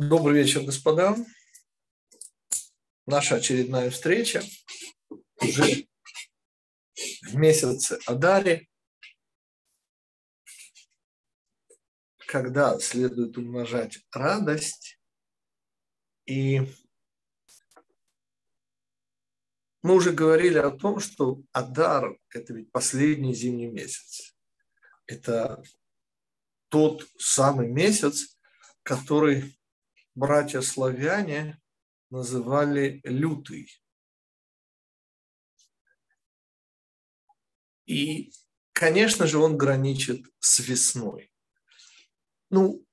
Добрый вечер, господа. Наша очередная встреча уже в месяце Адаре, когда следует умножать радость. И мы уже говорили о том, что Адар – это ведь последний зимний месяц. Это тот самый месяц, который братья-славяне называли лютый. И, конечно же, он граничит с весной. Ну,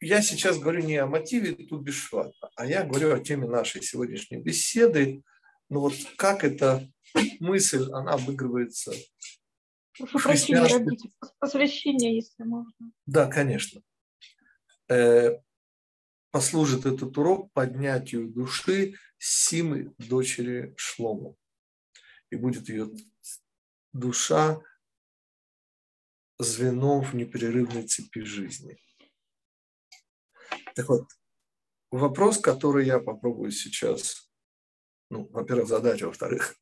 я сейчас говорю не о мотиве Тубишвата, а я говорю о теме нашей сегодняшней беседы. Ну вот как эта мысль, она обыгрывается Прошу прощения, посвящение, если можно. Да, конечно. Э, послужит этот урок поднятию души Симы, дочери Шлому. И будет ее душа звеном в непрерывной цепи жизни. Так вот, вопрос, который я попробую сейчас, ну, во-первых, задать, во-вторых,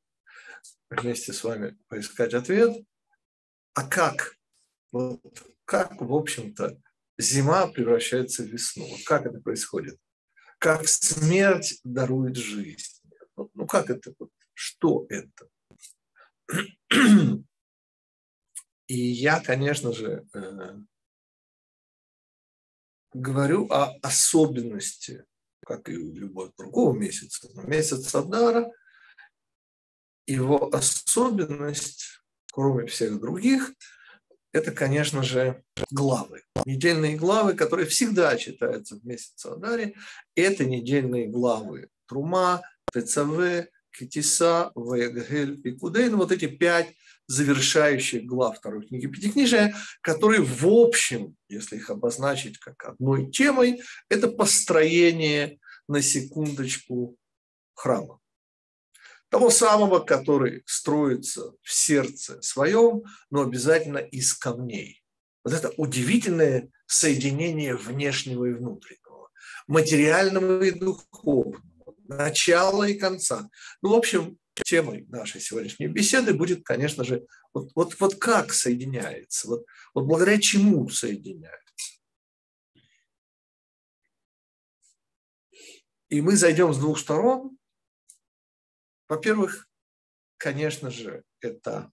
вместе с вами поискать ответ. А как? Вот как, в общем-то, зима превращается в весну. Как это происходит? Как смерть дарует жизнь? Ну как это? Что это? И я, конечно же, э, говорю о особенности, как и у любого другого месяца, но месяц Адара, его особенность, кроме всех других – это, конечно же, главы. Недельные главы, которые всегда читаются в месяц Адаре, это недельные главы Трума, ТЦВ, Китиса, Ваягель и Кудейн. Вот эти пять завершающих глав второй книги Пятикнижия, которые в общем, если их обозначить как одной темой, это построение на секундочку храма того самого, который строится в сердце своем, но обязательно из камней. Вот это удивительное соединение внешнего и внутреннего, материального и духовного, начала и конца. Ну, в общем, темой нашей сегодняшней беседы будет, конечно же, вот, вот, вот как соединяется, вот, вот благодаря чему соединяется. И мы зайдем с двух сторон, во-первых, конечно же, это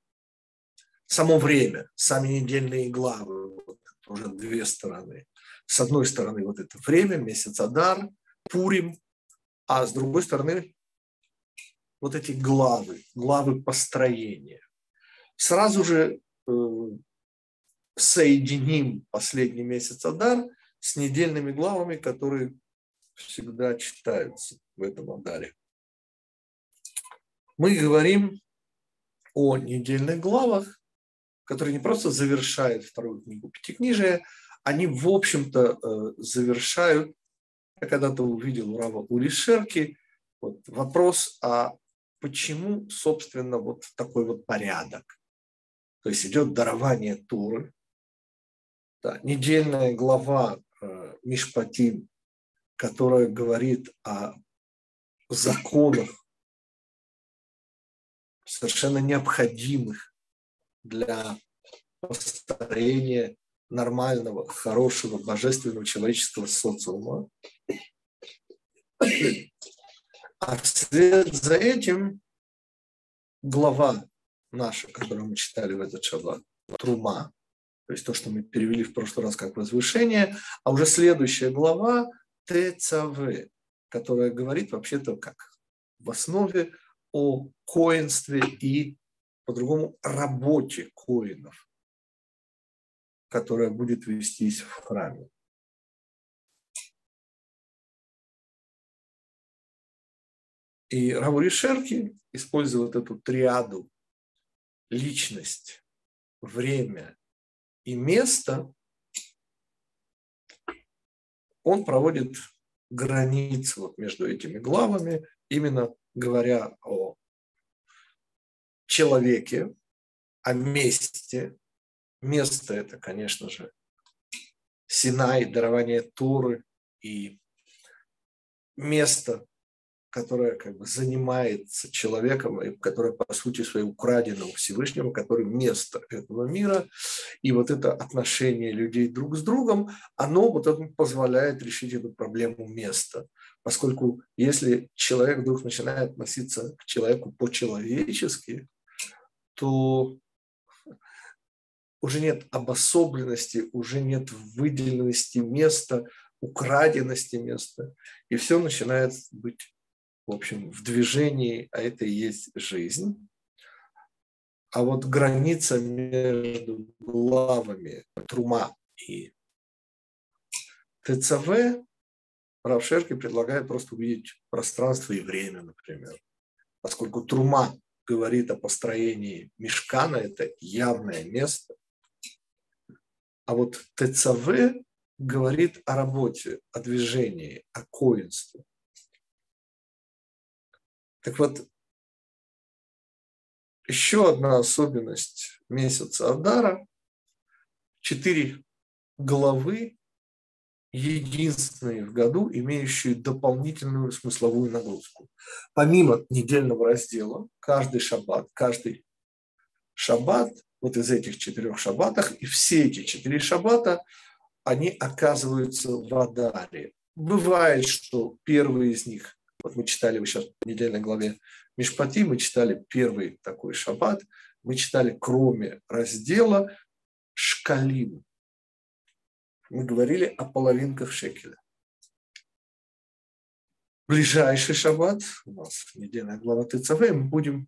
само время, сами недельные главы, вот, уже две стороны. С одной стороны, вот это время, месяц Адар, Пурим, а с другой стороны, вот эти главы, главы построения. Сразу же э, соединим последний месяц Адар с недельными главами, которые всегда читаются в этом Адаре мы говорим о недельных главах, которые не просто завершают вторую книгу Пятикнижия, они, в общем-то, э, завершают, я когда-то увидел у Рава Улишерки, вот вопрос, а почему, собственно, вот такой вот порядок? То есть идет дарование Туры, да, недельная глава э, Мишпатим, которая говорит о законах совершенно необходимых для построения нормального, хорошего, божественного человеческого социума. А вслед за этим глава наша, которую мы читали в этот шаббат, Трума, то есть то, что мы перевели в прошлый раз как возвышение, а уже следующая глава ТЦВ, которая говорит вообще-то как в основе о коинстве и, по-другому, работе коинов, которая будет вестись в храме. И Равури Шерки использует эту триаду личность, время и место, он проводит границу вот между этими главами, именно говоря о человеке, о месте. Место это, конечно же, Синай, дарование Туры и место, которое как бы занимается человеком, и которое по сути своей украдено у Всевышнего, который место этого мира. И вот это отношение людей друг с другом, оно вот это позволяет решить эту проблему места. Поскольку если человек вдруг начинает относиться к человеку по-человечески, то уже нет обособленности, уже нет выделенности места, украденности места, и все начинает быть, в общем, в движении, а это и есть жизнь. А вот граница между главами Трума и ТЦВ Равшерки предлагает просто увидеть пространство и время, например. Поскольку Трума говорит о построении мешкана, это явное место. А вот ТЦВ говорит о работе, о движении, о коинстве. Так вот, еще одна особенность месяца Адара – четыре главы, единственные в году, имеющие дополнительную смысловую нагрузку. Помимо недельного раздела, каждый шаббат, каждый шаббат, вот из этих четырех шаббатах, и все эти четыре шаббата – они оказываются в Адаре. Бывает, что первый из них, вот мы читали вы сейчас в недельной главе Мишпати, мы читали первый такой шаббат, мы читали кроме раздела Шкалим. Мы говорили о половинках шекеля. Ближайший шаббат, у нас недельная глава ТЦВ, мы будем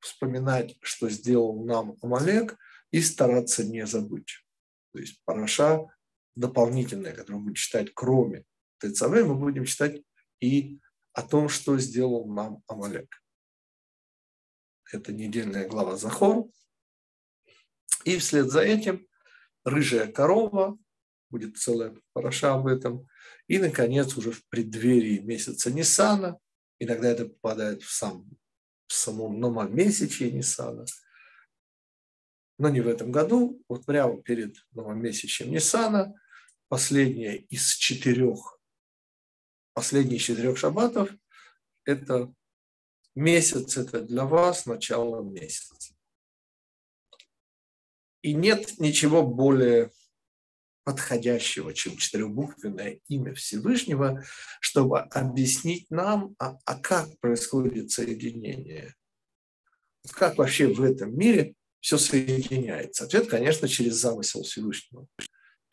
вспоминать, что сделал нам Амалек, и стараться не забыть. То есть параша дополнительная, которую мы будем читать кроме ТЦВ, мы будем читать и о том, что сделал нам Амалек. Это недельная глава Захор. И вслед за этим рыжая корова, будет целая параша об этом. И, наконец, уже в преддверии месяца Нисана, иногда это попадает в, сам, в самом новомесячье Нисана – но не в этом году, вот прямо перед новомесячем Ниссана, последняя из четырех, последний из четырех шаббатов, это месяц, это для вас начало месяца. И нет ничего более подходящего, чем четырехбуквенное имя Всевышнего, чтобы объяснить нам, а, а как происходит соединение. Как вообще в этом мире все соединяется? Ответ, конечно, через замысел Всевышнего.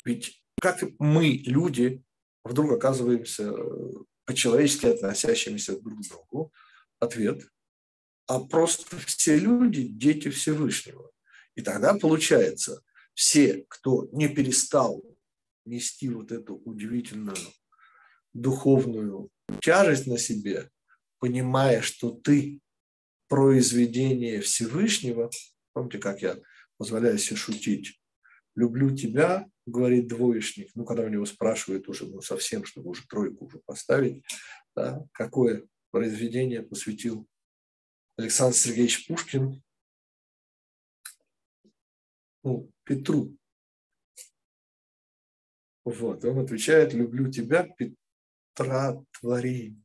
Ведь как мы, люди, вдруг оказываемся э, по-человечески относящимися друг к другу? Ответ а просто все люди – дети Всевышнего. И тогда получается, все, кто не перестал нести вот эту удивительную духовную тяжесть на себе, понимая, что ты произведение Всевышнего, Помните, как я позволяю себе шутить? «Люблю тебя», говорит двоечник, ну, когда у него спрашивают уже ну, совсем, чтобы уже тройку уже поставить, да, какое произведение посвятил Александр Сергеевич Пушкин ну, Петру. Вот, он отвечает, люблю тебя, Петра творение.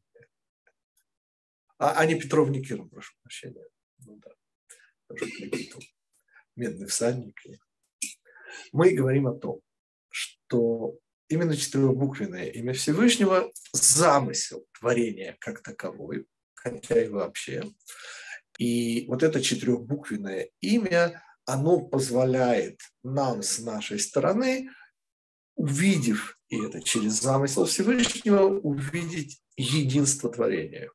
А, а не Петров Никиров, прошу прощения. Ну, да медный всадник. Мы говорим о том, что именно четырехбуквенное имя Всевышнего – замысел творения как таковой, хотя и вообще. И вот это четырехбуквенное имя, оно позволяет нам с нашей стороны, увидев, и это через замысел Всевышнего, увидеть единство творения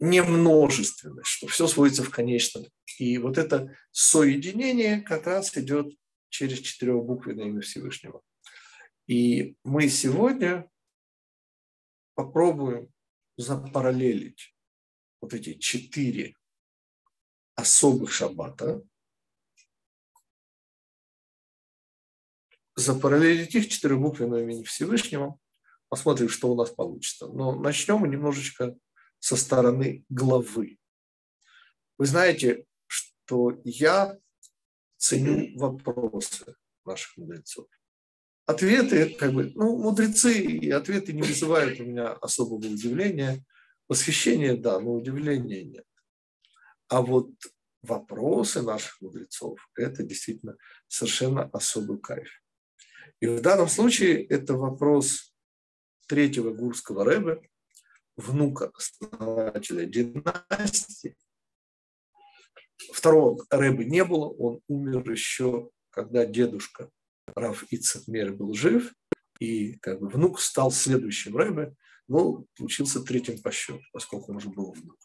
не множественность, что все сводится в конечном. И вот это соединение как раз идет через четырехбуквенное имя Всевышнего. И мы сегодня попробуем запараллелить вот эти четыре особых шаббата, запараллелить их четырехбуквенное имя Всевышнего, посмотрим, что у нас получится. Но начнем мы немножечко со стороны главы. Вы знаете, что я ценю вопросы наших мудрецов. ответы, как бы, ну, мудрецы и ответы не вызывают у меня особого удивления. Восхищение, да, но удивления нет. А вот вопросы наших мудрецов – это действительно совершенно особый кайф. И в данном случае это вопрос третьего гурского рэба, внука основателя династии. Второго рэба не было, он умер еще, когда дедушка Раф Ицек Мер был жив, и как бы внук стал следующим рэбе, но учился третьим по счету, поскольку он уже был внук.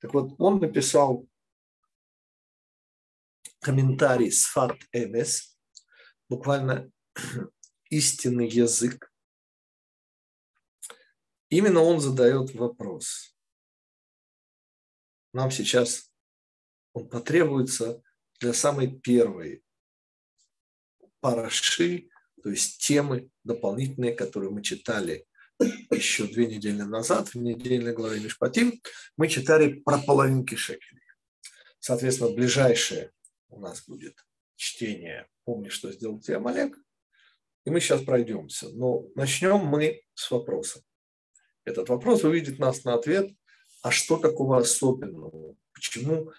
Так вот, он написал комментарий Сфат Эмес, буквально истинный язык. Именно он задает вопрос. Нам сейчас он потребуется для самой первой параши, то есть темы дополнительные, которые мы читали еще две недели назад, в недельной главе Мишпатим, мы читали про половинки шекелей. Соответственно, ближайшее у нас будет чтение «Помни, что сделал тебе Амалек», и мы сейчас пройдемся. Но начнем мы с вопроса. Этот вопрос выведет нас на ответ, а что такого особенного? Почему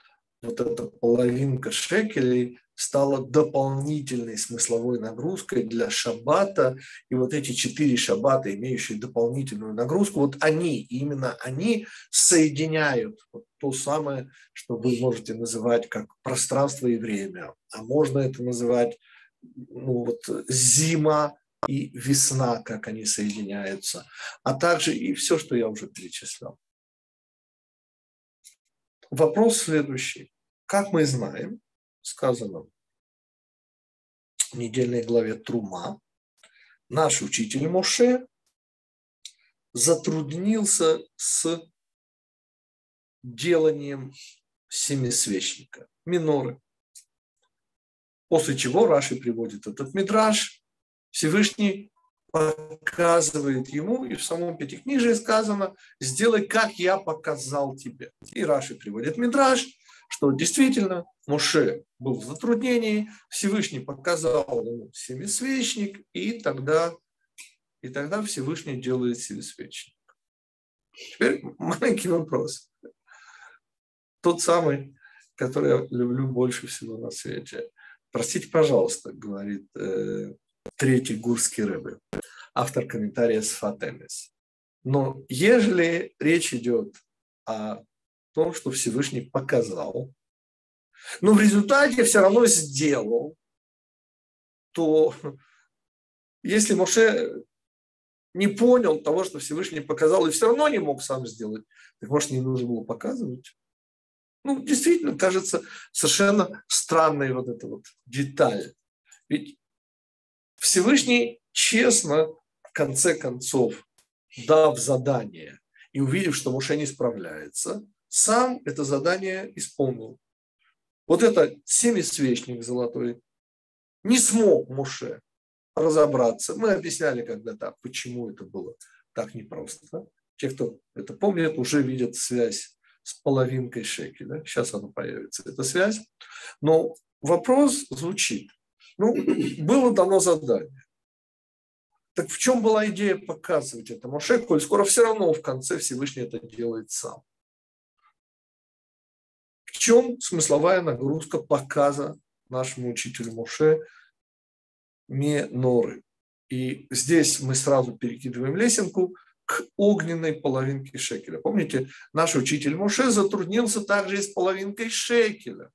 вот эта половинка шекелей стала дополнительной смысловой нагрузкой для шаббата. И вот эти четыре шаббата, имеющие дополнительную нагрузку, вот они, именно они соединяют вот то самое, что вы можете называть как пространство и время. А можно это называть ну, вот, зима и весна, как они соединяются, а также и все, что я уже перечислял. Вопрос следующий. Как мы знаем, сказано в недельной главе Трума, наш учитель Моше затруднился с деланием семисвечника, миноры. После чего Раши приводит этот мидраж, Всевышний показывает ему, и в самом Пятикнижии сказано, сделай, как я показал тебе. И Раши приводит мидраж, что действительно Моше был в затруднении, Всевышний показал ему семисвечник, и тогда, и тогда Всевышний делает семисвечник. Теперь маленький вопрос. Тот самый, который я люблю больше всего на свете. Простите, пожалуйста, говорит э, третий гурский рыбы, автор комментария с Фатемис. Но ежели речь идет о том, что Всевышний показал, но в результате все равно сделал, то если Моше не понял того, что Всевышний показал, и все равно не мог сам сделать, так может, не нужно было показывать? Ну, действительно, кажется совершенно странной вот эта вот деталь. Ведь Всевышний честно, в конце концов, дав задание и увидев, что Моше не справляется, сам это задание исполнил. Вот это семисвечник золотой не смог Муше разобраться. Мы объясняли когда-то, почему это было так непросто. Те, кто это помнит, уже видят связь с половинкой шеки. Да? Сейчас она появится, эта связь. Но вопрос звучит. Ну, было дано задание. Так в чем была идея показывать это Моше, коль скоро все равно в конце Всевышний это делает сам чем смысловая нагрузка показа нашему учителю Моше Меноры. И здесь мы сразу перекидываем лесенку к огненной половинке шекеля. Помните, наш учитель Моше затруднился также и с половинкой шекеля.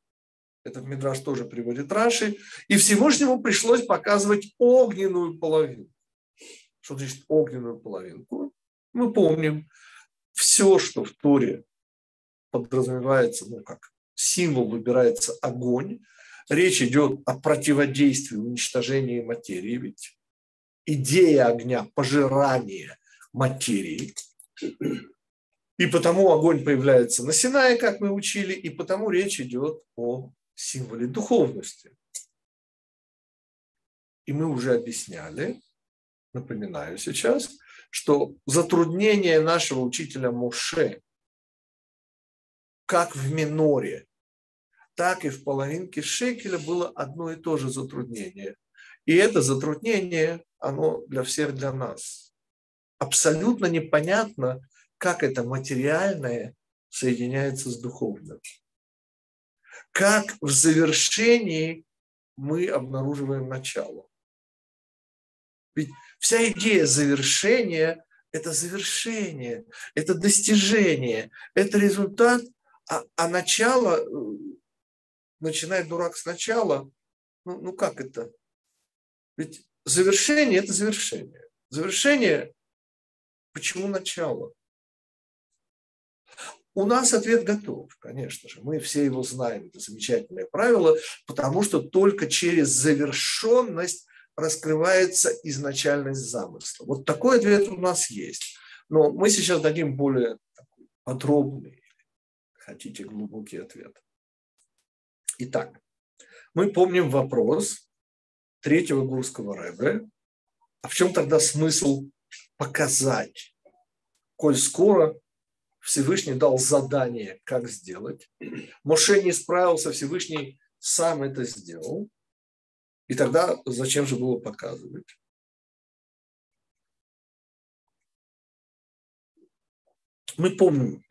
Этот мидраж тоже приводит Раши. И Всевышнему пришлось показывать огненную половинку. Что значит огненную половинку? Мы помним, все, что в Торе подразумевается, ну как символ выбирается огонь. Речь идет о противодействии, уничтожении материи. Ведь идея огня – пожирание материи. И потому огонь появляется на Синае, как мы учили, и потому речь идет о символе духовности. И мы уже объясняли, напоминаю сейчас, что затруднение нашего учителя Моше как в миноре, так и в половинке шекеля было одно и то же затруднение. И это затруднение оно для всех, для нас. Абсолютно непонятно, как это материальное соединяется с духовным. Как в завершении мы обнаруживаем начало. Ведь вся идея завершения – это завершение, это достижение, это результат, а, а начало, э, начинает дурак сначала, ну, ну как это? Ведь завершение – это завершение. Завершение – почему начало? У нас ответ готов, конечно же. Мы все его знаем. Это замечательное правило, потому что только через завершенность раскрывается изначальность замысла. Вот такой ответ у нас есть. Но мы сейчас дадим более подробный, хотите, глубокий ответ. Итак, мы помним вопрос третьего гурского рэбе. А в чем тогда смысл показать, коль скоро Всевышний дал задание, как сделать. Моше не справился, Всевышний сам это сделал. И тогда зачем же было показывать? Мы помним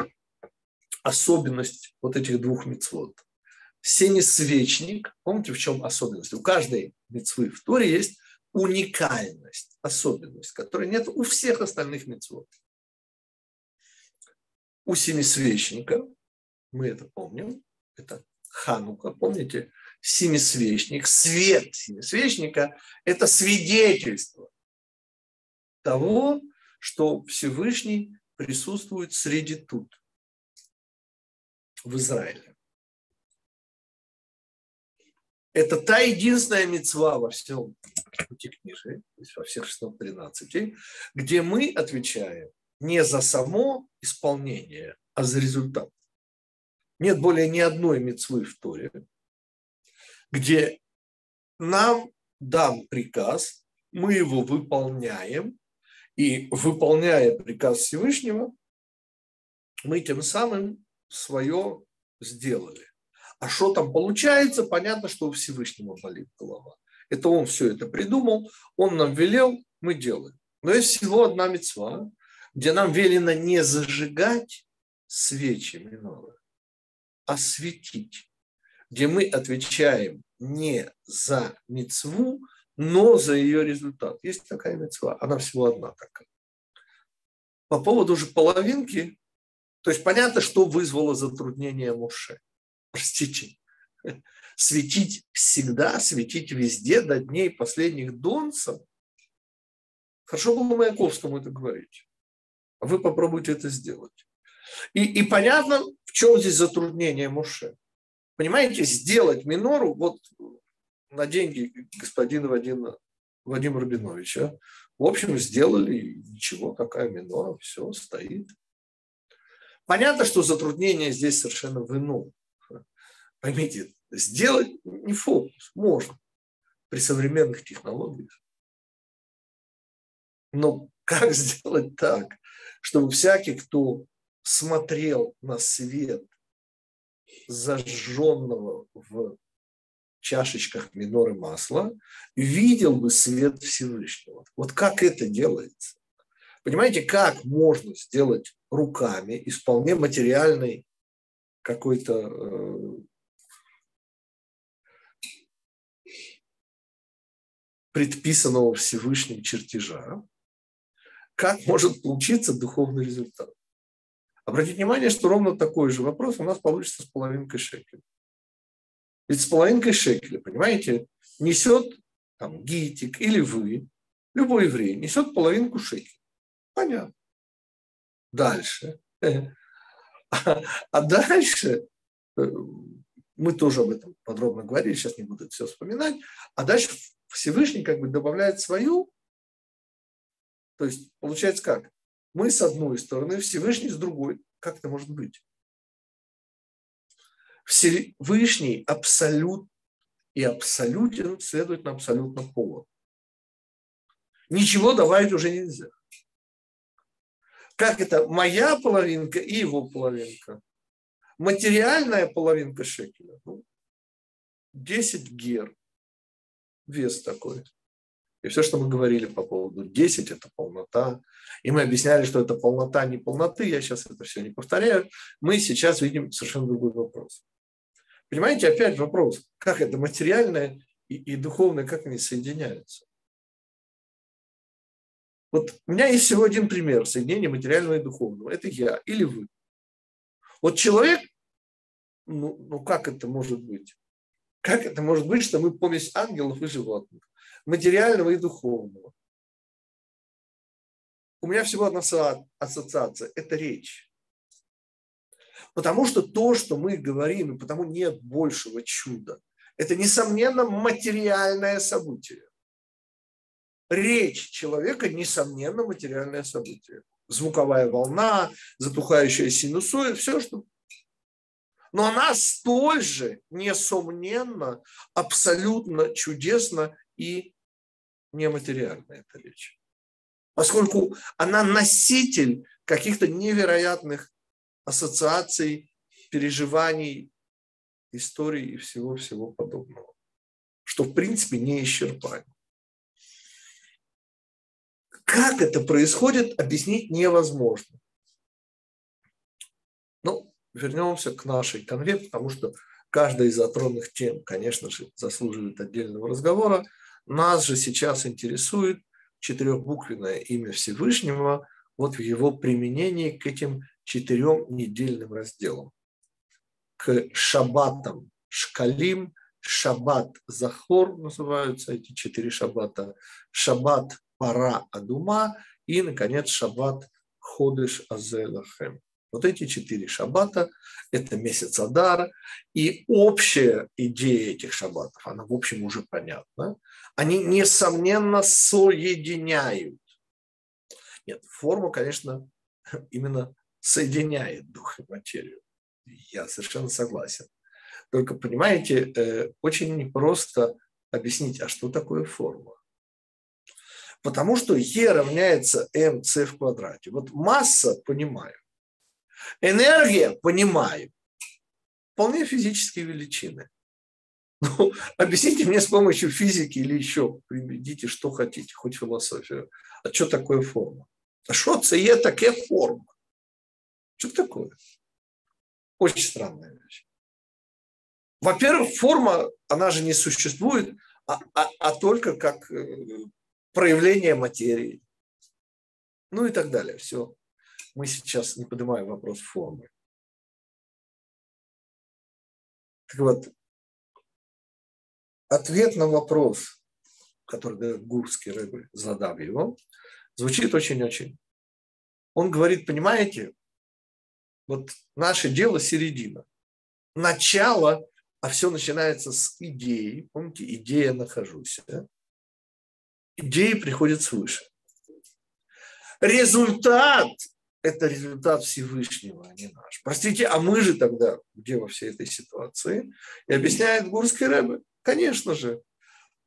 особенность вот этих двух мецвод. Сенесвечник, помните, в чем особенность? У каждой мецвы в Торе есть уникальность, особенность, которой нет у всех остальных мецвод у семисвечника, мы это помним, это Ханука, помните, семисвечник, свет семисвечника – это свидетельство того, что Всевышний присутствует среди тут, в Израиле. Это та единственная мецва во всем пути книжи, то есть во всех 613, где мы отвечаем не за само исполнение, а за результат. Нет более ни одной мецвы в Торе, где нам дан приказ, мы его выполняем, и выполняя приказ Всевышнего, мы тем самым свое сделали. А что там получается, понятно, что у Всевышнего болит голова. Это он все это придумал, он нам велел, мы делаем. Но есть всего одна мецва, где нам велено не зажигать свечи миноры, а светить, где мы отвечаем не за мецву, но за ее результат. Есть такая мецва, она всего одна такая. По поводу же половинки, то есть понятно, что вызвало затруднение Муше. Простите, светить всегда, светить везде до дней последних донцев. Хорошо было Маяковскому это говорить. Вы попробуйте это сделать. И, и понятно, в чем здесь затруднение Муше. Понимаете, сделать минору вот на деньги господина Вадима, Вадима Рубиновича, в общем, сделали, ничего, какая минора, все, стоит. Понятно, что затруднение здесь совершенно в ином. Поймите, сделать не фокус, можно при современных технологиях. Но как сделать так, чтобы всякий, кто смотрел на свет зажженного в чашечках миноры масла, видел бы свет Всевышнего. Вот как это делается? Понимаете, как можно сделать руками из вполне материальной какой-то предписанного Всевышним чертежа, как может получиться духовный результат. Обратите внимание, что ровно такой же вопрос у нас получится с половинкой шекеля. Ведь с половинкой шекеля, понимаете, несет там, гитик или вы, любой еврей, несет половинку шекеля. Понятно. Дальше. А, дальше, э, мы тоже об этом подробно говорили, сейчас не буду все вспоминать, а дальше Всевышний как бы добавляет свою то есть получается как? Мы с одной стороны, Всевышний с другой. Как это может быть? Всевышний абсолют и абсолютен, следует на абсолютно полон. Ничего добавить уже нельзя. Как это? Моя половинка и его половинка. Материальная половинка шекеля. Ну, 10 гер. Вес такой. И все, что мы говорили по поводу 10, это полнота. И мы объясняли, что это полнота не полноты. Я сейчас это все не повторяю. Мы сейчас видим совершенно другой вопрос. Понимаете, опять вопрос, как это материальное и, и духовное, как они соединяются. Вот у меня есть всего один пример соединения материального и духовного. Это я или вы. Вот человек, ну, ну как это может быть? Как это может быть, что мы помесь ангелов и животных, материального и духовного? У меня всего одна ассоциация – это речь. Потому что то, что мы говорим, и потому нет большего чуда, это, несомненно, материальное событие. Речь человека, несомненно, материальное событие. Звуковая волна, затухающая синусоид, все, что... Но она столь же, несомненно, абсолютно чудесно и нематериальная эта речь. Поскольку она носитель каких-то невероятных ассоциаций, переживаний, историй и всего-всего подобного, что в принципе не исчерпаемо. Как это происходит, объяснить невозможно. Вернемся к нашей конве, потому что каждая из затронутых тем, конечно же, заслуживает отдельного разговора. Нас же сейчас интересует четырехбуквенное имя Всевышнего вот в его применении к этим четырем недельным разделам. К шабатам шкалим, шаббат захор называются эти четыре шаббата, шаббат пара адума и, наконец, шаббат ходыш азелахем. Вот эти четыре шаббата – это месяц Адар, и общая идея этих шаббатов, она, в общем, уже понятна. Они, несомненно, соединяют. Нет, форма, конечно, именно соединяет дух и материю. Я совершенно согласен. Только, понимаете, э, очень непросто объяснить, а что такое форма. Потому что E равняется mc в квадрате. Вот масса, понимаю. Энергия, понимаю. Вполне физические величины. Ну, объясните мне с помощью физики или еще приведите, что хотите, хоть философию. А что такое форма? А что це є таке форма? Что такое? Очень странная вещь. Во-первых, форма, она же не существует, а, а, а только как э, проявление материи. Ну и так далее. Все. Мы сейчас не поднимаем вопрос формы. Так вот, ответ на вопрос, который Гурский рыбы, задав его, звучит очень-очень. Он говорит, понимаете, вот наше дело середина. Начало, а все начинается с идеи. Помните, идея нахожусь. Да? идеи приходят свыше. Результат – это результат Всевышнего, а не наш. Простите, а мы же тогда где во всей этой ситуации? И объясняет Гурский Рэбе, конечно же,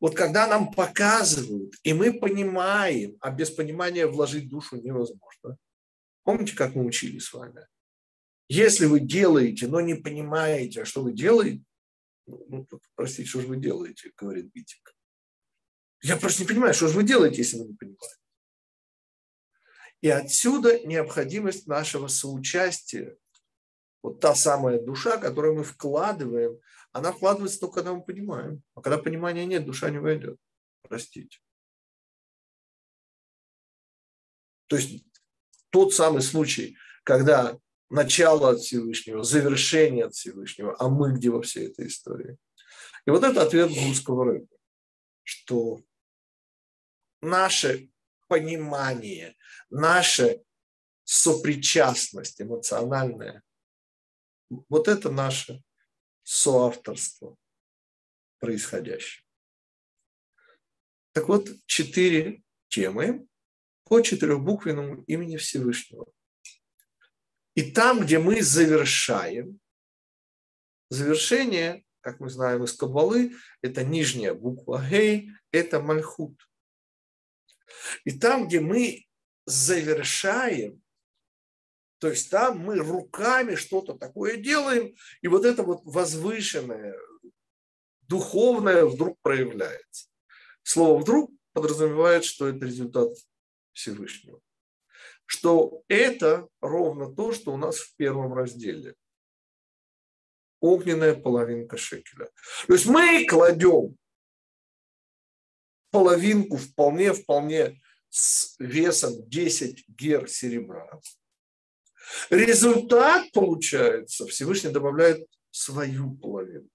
вот когда нам показывают, и мы понимаем, а без понимания вложить душу невозможно. Помните, как мы учили с вами? Если вы делаете, но не понимаете, а что вы делаете, ну, ну простите, что же вы делаете, говорит Битик. Я просто не понимаю, что же вы делаете, если вы не понимаете. И отсюда необходимость нашего соучастия. Вот та самая душа, которую мы вкладываем, она вкладывается только когда мы понимаем. А когда понимания нет, душа не войдет. Простите. То есть тот самый случай, когда начало от Всевышнего, завершение от Всевышнего, а мы где во всей этой истории. И вот это ответ русского рыбы, что наше понимание, наша сопричастность эмоциональная, вот это наше соавторство происходящее. Так вот, четыре темы по четырехбуквенному имени Всевышнего. И там, где мы завершаем, завершение, как мы знаем из Кабалы, это нижняя буква Гей, это Мальхут. И там, где мы завершаем, то есть там мы руками что-то такое делаем, и вот это вот возвышенное, духовное вдруг проявляется. Слово «вдруг» подразумевает, что это результат Всевышнего. Что это ровно то, что у нас в первом разделе. Огненная половинка шекеля. То есть мы кладем половинку вполне, вполне с весом 10 гер серебра. Результат получается, Всевышний добавляет свою половину.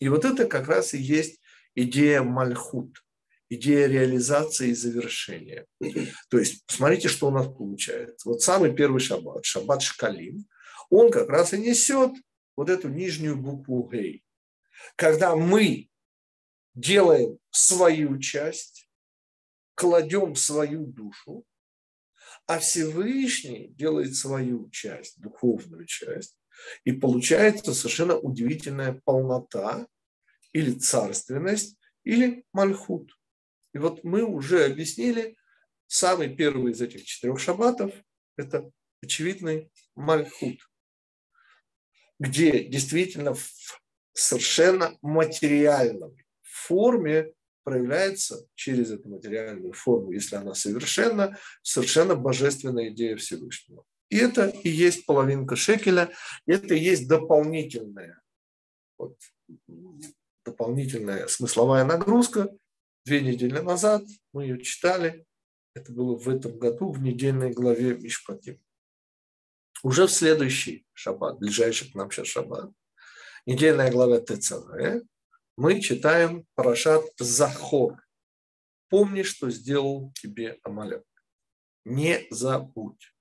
И вот это как раз и есть идея мальхут, идея реализации и завершения. То есть, смотрите, что у нас получается. Вот самый первый шаббат, шаббат Шкалим, он как раз и несет вот эту нижнюю букву Гей. Когда мы делаем свою часть, кладем свою душу, а Всевышний делает свою часть, духовную часть, и получается совершенно удивительная полнота или царственность, или мальхут. И вот мы уже объяснили, самый первый из этих четырех шаббатов – это очевидный мальхут, где действительно в совершенно материальном форме проявляется через эту материальную форму, если она совершенна, совершенно божественная идея Всевышнего. И это и есть половинка шекеля, это и есть дополнительная, вот, дополнительная смысловая нагрузка. Две недели назад мы ее читали, это было в этом году в недельной главе Мишпатим. Уже в следующий шаббат, ближайший к нам сейчас шаббат, недельная глава ТЦВ, мы читаем Парашат Захор. Помни, что сделал тебе Амалек. Не забудь.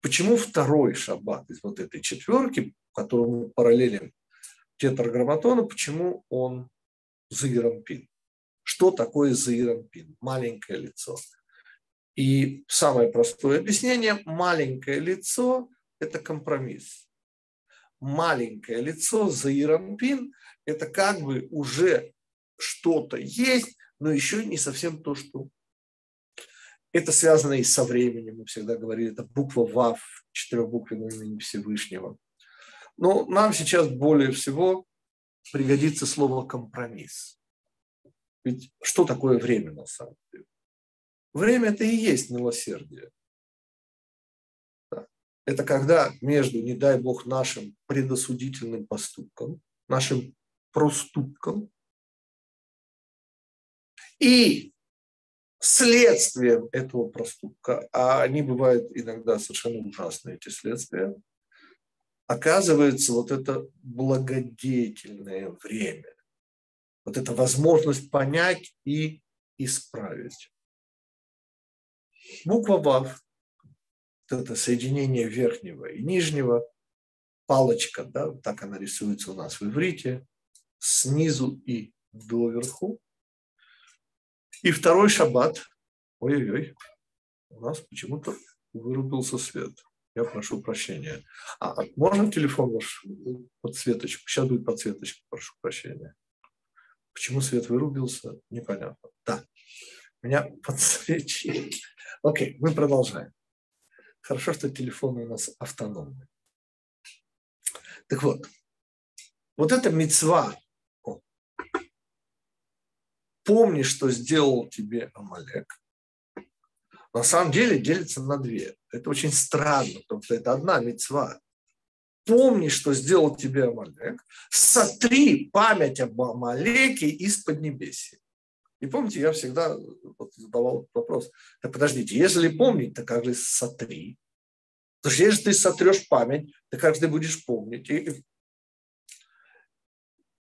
Почему второй шаббат из вот этой четверки, которому параллелен тетраграмматона, почему он заирампин? Что такое заирампин? Маленькое лицо. И самое простое объяснение – маленькое лицо – это компромисс маленькое лицо, заирампин, это как бы уже что-то есть, но еще не совсем то, что это связано и со временем, мы всегда говорили, это буква ВАВ, четырехбуквенное имени Всевышнего. Но нам сейчас более всего пригодится слово компромисс. Ведь что такое время на самом деле? Время это и есть милосердие. Это когда между, не дай бог, нашим предосудительным поступком, нашим проступком и следствием этого проступка, а они бывают иногда совершенно ужасные, эти следствия, оказывается вот это благодетельное время, вот эта возможность понять и исправить. Буква ВАВ это соединение верхнего и нижнего, палочка, да, так она рисуется у нас в иврите, снизу и доверху. И второй шаббат, ой-ой-ой, у нас почему-то вырубился свет. Я прошу прощения. А можно телефон ваш подсветочку? Сейчас будет подсветочка, прошу прощения. Почему свет вырубился, непонятно. Да, меня подсвечили. Окей, мы продолжаем. Хорошо, что телефоны у нас автономны. Так вот, вот эта мецва. Помни, что сделал тебе Амалек. На самом деле делится на две. Это очень странно, потому что это одна мецва. Помни, что сделал тебе Амалек. Сотри память об Амалеке из Поднебесья. И помните, я всегда вот задавал вопрос, так подождите, если помнить, то как же сотри? Потому что если ты сотрешь память, то как же ты будешь помнить? И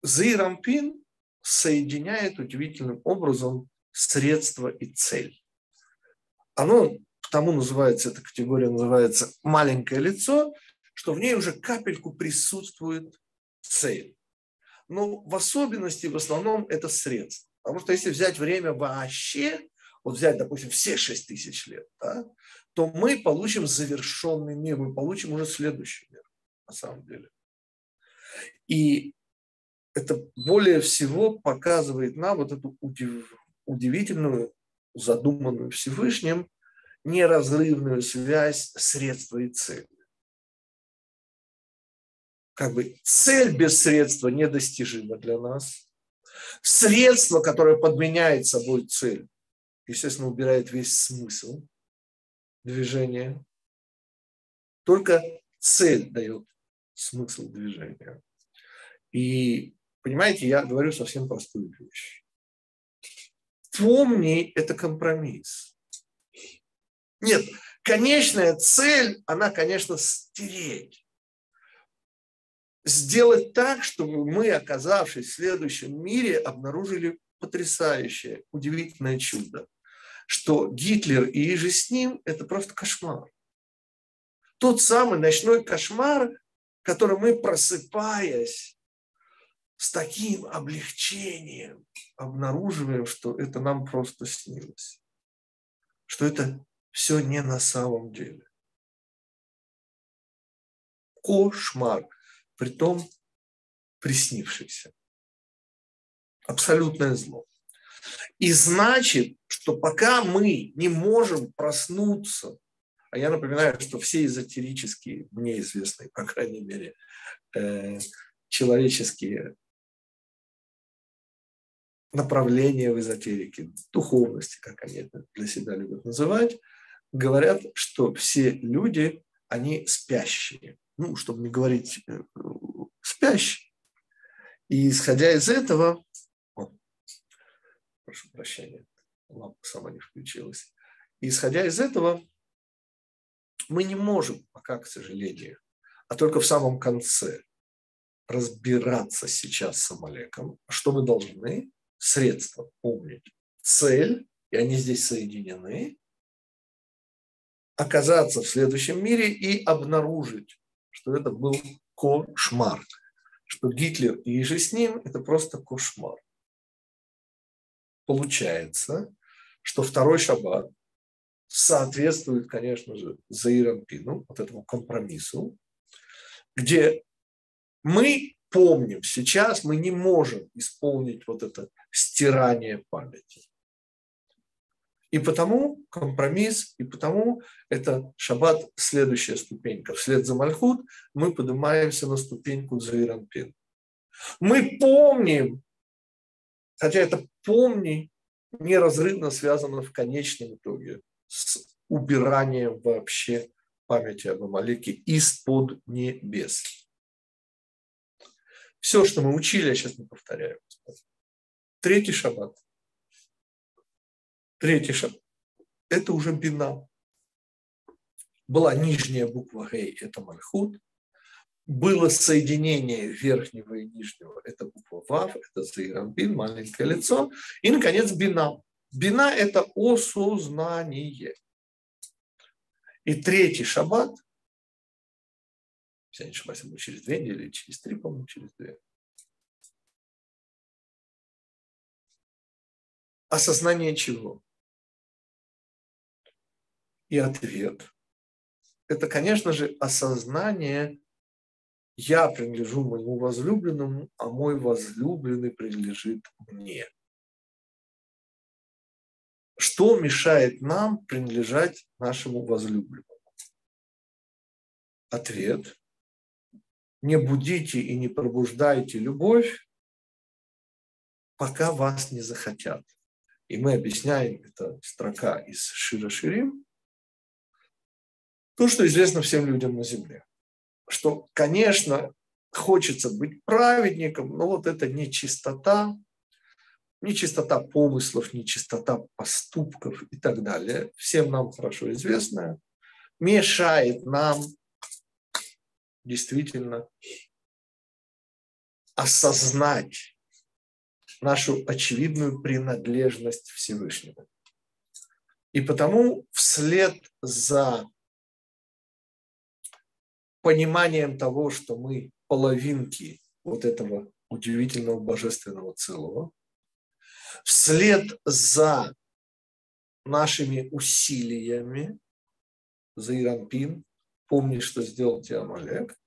Зирампин соединяет удивительным образом средство и цель. Оно потому называется, эта категория называется маленькое лицо, что в ней уже капельку присутствует цель. Но в особенности, в основном, это средство. Потому что если взять время вообще, вот взять, допустим, все 6 тысяч лет, да, то мы получим завершенный мир, мы получим уже следующий мир, на самом деле. И это более всего показывает нам вот эту удив, удивительную, задуманную Всевышним, неразрывную связь средства и цели. Как бы цель без средства недостижима для нас – Средство, которое подменяет собой цель, естественно, убирает весь смысл движения. Только цель дает смысл движения. И, понимаете, я говорю совсем простую вещь. Помни, это компромисс. Нет, конечная цель, она, конечно, стереть. Сделать так, чтобы мы, оказавшись в следующем мире, обнаружили потрясающее, удивительное чудо, что Гитлер и же с ним – это просто кошмар. Тот самый ночной кошмар, который мы, просыпаясь, с таким облегчением обнаруживаем, что это нам просто снилось, что это все не на самом деле. Кошмар, притом приснившийся. Абсолютное зло. И значит, что пока мы не можем проснуться, а я напоминаю, что все эзотерические, мне известные, по крайней мере, э, человеческие направления в эзотерике, духовности, как они это для себя любят называть, говорят, что все люди, они спящие. Ну, чтобы не говорить э, спящие. И исходя из этого, о, прошу прощения, лампа сама не включилась. И исходя из этого, мы не можем пока, к сожалению, а только в самом конце разбираться сейчас с Амалеком. Что мы должны? Средства помнить. Цель, и они здесь соединены, оказаться в следующем мире и обнаружить, что это был кошмар, что Гитлер и же с ним – это просто кошмар. Получается, что второй шаббат соответствует, конечно же, Заиранпину, вот этому компромиссу, где мы помним, сейчас мы не можем исполнить вот это стирание памяти. И потому компромисс, и потому это шаббат следующая ступенька. Вслед за Мальхут мы поднимаемся на ступеньку Заиранпин. Мы помним, хотя это помни неразрывно связано в конечном итоге с убиранием вообще памяти об Амалеке из-под небес. Все, что мы учили, я сейчас не повторяю. Третий шаббат Третий шаг – это уже бина. Была нижняя буква Гей – это Мальхут. Было соединение верхнего и нижнего – это буква Вав, это Заирамбин, маленькое лицо. И, наконец, бина. Бина – это осознание. И третий шаббат, если я не ошибаюсь, будет через две недели, через три, по-моему, через две. Осознание чего? И ответ – это, конечно же, осознание «я принадлежу моему возлюбленному, а мой возлюбленный принадлежит мне». Что мешает нам принадлежать нашему возлюбленному? Ответ – не будите и не пробуждайте любовь, пока вас не захотят. И мы объясняем, это строка из Шира Ширим, то, что известно всем людям на земле. Что, конечно, хочется быть праведником, но вот это не чистота, не чистота помыслов, не чистота поступков и так далее, всем нам хорошо известная, мешает нам действительно осознать нашу очевидную принадлежность Всевышнему. И потому вслед за пониманием того, что мы половинки вот этого удивительного божественного целого, вслед за нашими усилиями, за Иранпин, помни, что сделал тебе Амалек,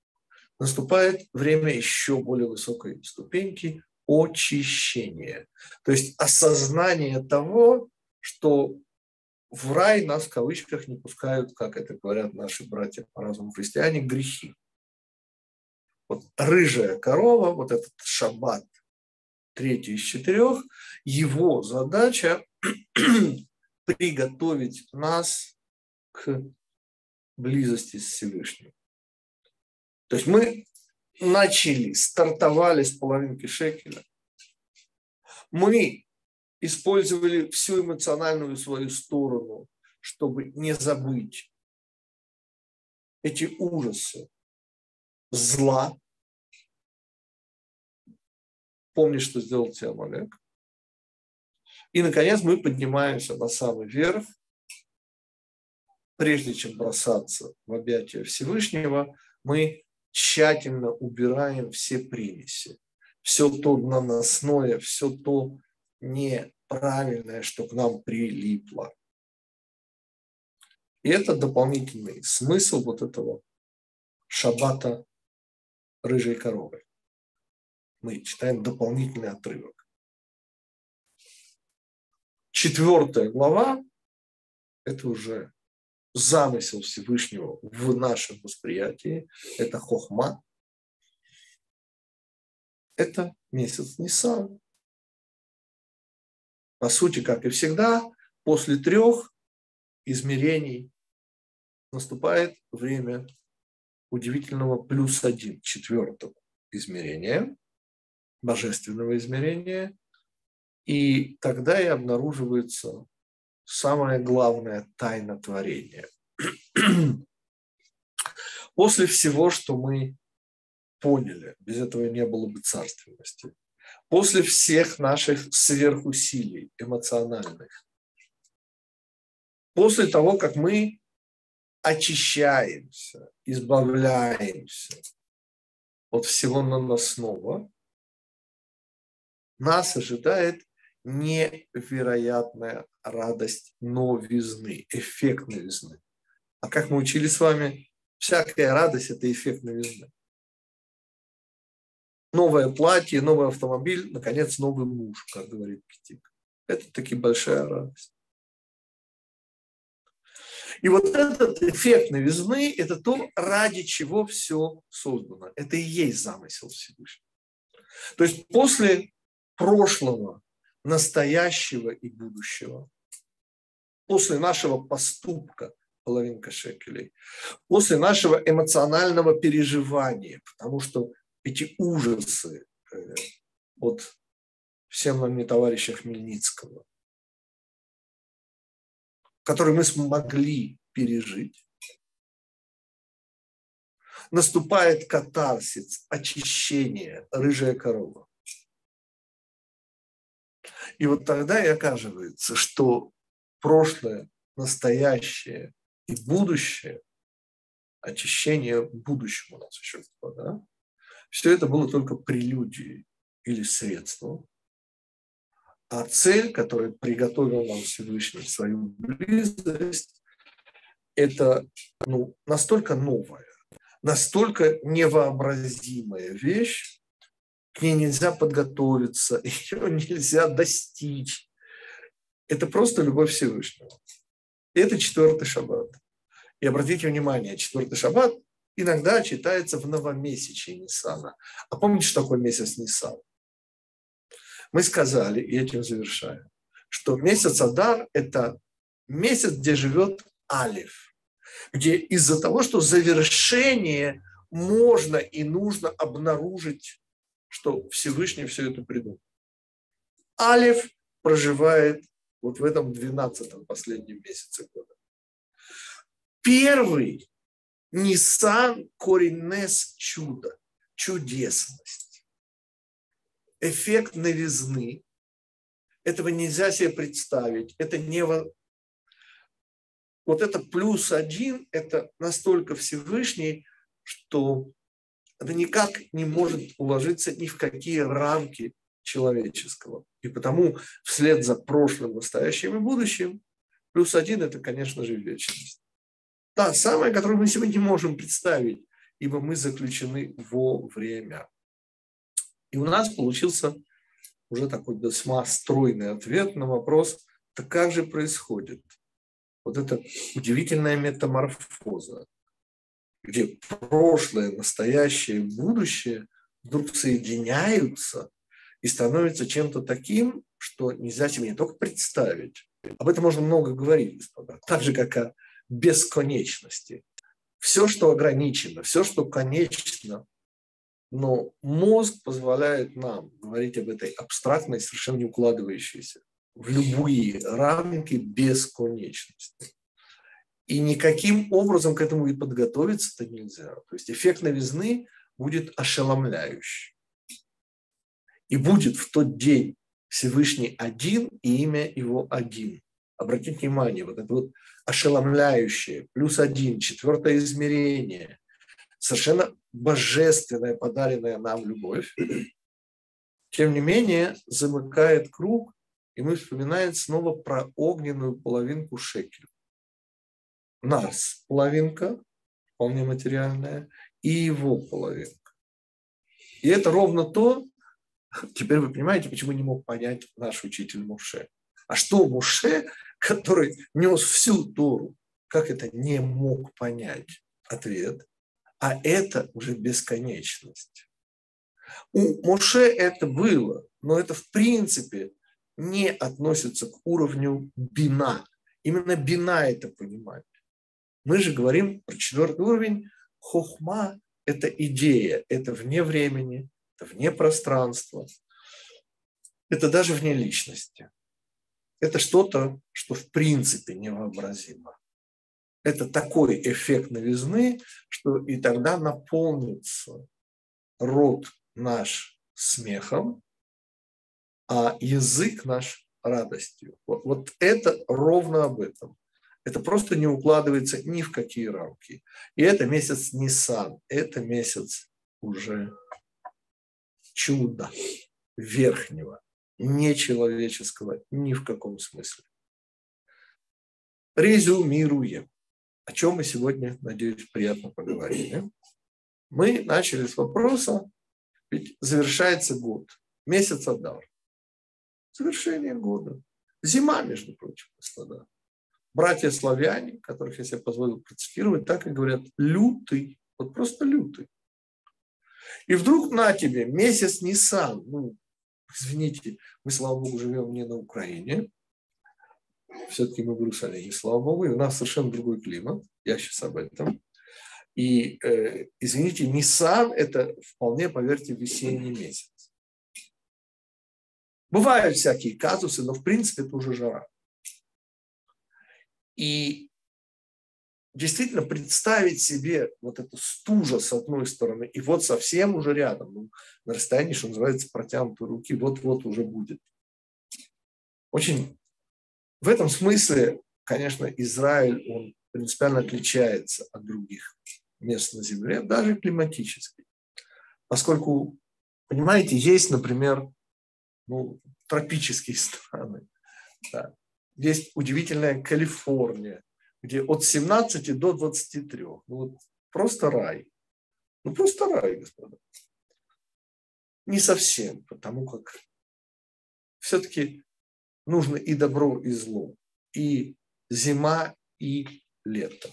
наступает время еще более высокой ступеньки очищения. То есть осознание того, что в рай нас в кавычках не пускают, как это говорят наши братья по разуму христиане, грехи. Вот рыжая корова, вот этот шаббат третий из четырех, его задача приготовить нас к близости с Всевышним. То есть мы начали, стартовали с половинки шекеля. Мы использовали всю эмоциональную свою сторону, чтобы не забыть эти ужасы зла. Помни, что сделал тебе Амалек. И, наконец, мы поднимаемся на самый верх, прежде чем бросаться в объятия Всевышнего, мы тщательно убираем все примеси, все то наносное, все то неправильное, что к нам прилипло. И это дополнительный смысл вот этого шаббата рыжей коровы. Мы читаем дополнительный отрывок. Четвертая глава – это уже замысел Всевышнего в нашем восприятии. Это хохма. Это месяц Нисан. По сути, как и всегда, после трех измерений наступает время удивительного плюс один, четвертого измерения, божественного измерения, и тогда и обнаруживается самая главная тайна творения. После всего, что мы поняли, без этого не было бы царственности, после всех наших сверхусилий эмоциональных, после того, как мы очищаемся, избавляемся от всего наносного, нас ожидает невероятная радость новизны, эффект новизны. А как мы учили с вами, всякая радость – это эффект новизны. Новое платье, новый автомобиль, наконец, новый муж, как говорит Китик. Это таки большая радость. И вот этот эффект новизны – это то, ради чего все создано. Это и есть замысел Всевышнего. То есть после прошлого настоящего и будущего. После нашего поступка половинка шекелей, после нашего эмоционального переживания, потому что эти ужасы э, от всем нам не товарища Хмельницкого, которые мы смогли пережить, наступает катарсис, очищение, рыжая корова. И вот тогда и оказывается, что прошлое, настоящее и будущее, очищение будущего у нас еще было, да? Все это было только прелюдией или средством. А цель, которую приготовил нам Всевышний свою близость, это ну, настолько новая, настолько невообразимая вещь, к ней нельзя подготовиться, ее нельзя достичь. Это просто любовь Всевышнего. И это четвертый шаббат. И обратите внимание, четвертый шаббат иногда читается в новомесячии Ниссана. А помните, что такое месяц Ниссан? Мы сказали, и этим завершаем, что месяц Адар – это месяц, где живет Алиф, где из-за того, что завершение можно и нужно обнаружить что Всевышний все это придумал. Алиф проживает вот в этом 12-м последнем месяце года. Первый Нисан коренес чудо, чудесность. Эффект новизны. Этого нельзя себе представить. Это не... Вот это плюс один, это настолько Всевышний, что это никак не может уложиться ни в какие рамки человеческого. И потому вслед за прошлым, настоящим и будущим, плюс один – это, конечно же, вечность. Та самая, которую мы сегодня не можем представить, ибо мы заключены во время. И у нас получился уже такой весьма стройный ответ на вопрос, так как же происходит вот эта удивительная метаморфоза, где прошлое, настоящее будущее вдруг соединяются и становится чем-то таким, что нельзя себе не только представить. Об этом можно много говорить, господа. Так же, как о бесконечности. Все, что ограничено, все, что конечно, но мозг позволяет нам говорить об этой абстрактной, совершенно не укладывающейся в любые рамки бесконечности. И никаким образом к этому и подготовиться-то нельзя. То есть эффект новизны будет ошеломляющий. И будет в тот день Всевышний один и имя его один. Обратите внимание, вот это вот ошеломляющее, плюс один, четвертое измерение, совершенно божественная, подаренная нам любовь, тем не менее замыкает круг, и мы вспоминаем снова про огненную половинку шекеля. Нас половинка, вполне материальная, и его половинка. И это ровно то, теперь вы понимаете, почему не мог понять наш учитель Муше. А что Муше, который нес всю Тору, как это не мог понять? Ответ. А это уже бесконечность. У Моше это было, но это в принципе не относится к уровню бина. Именно бина это понимает. Мы же говорим про четвертый уровень. Хохма – это идея, это вне времени, это вне пространства, это даже вне личности. Это что-то, что в принципе невообразимо. Это такой эффект новизны, что и тогда наполнится рот наш смехом, а язык наш радостью. Вот, вот это ровно об этом. Это просто не укладывается ни в какие рамки. И это месяц Нисан, это месяц уже чуда верхнего, нечеловеческого ни в каком смысле. Резюмируем. О чем мы сегодня, надеюсь, приятно поговорили. Мы начали с вопроса, ведь завершается год, месяц Адар. Завершение года. Зима, между прочим, господа. Братья славяне, которых я себе позволил процитировать, так и говорят, лютый, вот просто лютый. И вдруг на тебе месяц Нисан, ну, извините, мы, слава богу, живем не на Украине, все-таки мы в Иерусалиме, слава богу, и у нас совершенно другой климат, я сейчас об этом. И, э, извините, Нисан – это вполне, поверьте, весенний месяц. Бывают всякие казусы, но в принципе это уже жара. И действительно представить себе вот эту стужа с одной стороны, и вот совсем уже рядом, ну, на расстоянии, что называется, протянутой руки, вот-вот уже будет. Очень в этом смысле, конечно, Израиль, он принципиально отличается от других мест на Земле, даже климатически. Поскольку, понимаете, есть, например, ну, тропические страны. Да. Есть удивительная Калифорния, где от 17 до 23. Ну, вот просто рай. Ну, просто рай, господа. Не совсем, потому как все-таки нужно и добро, и зло, и зима, и лето.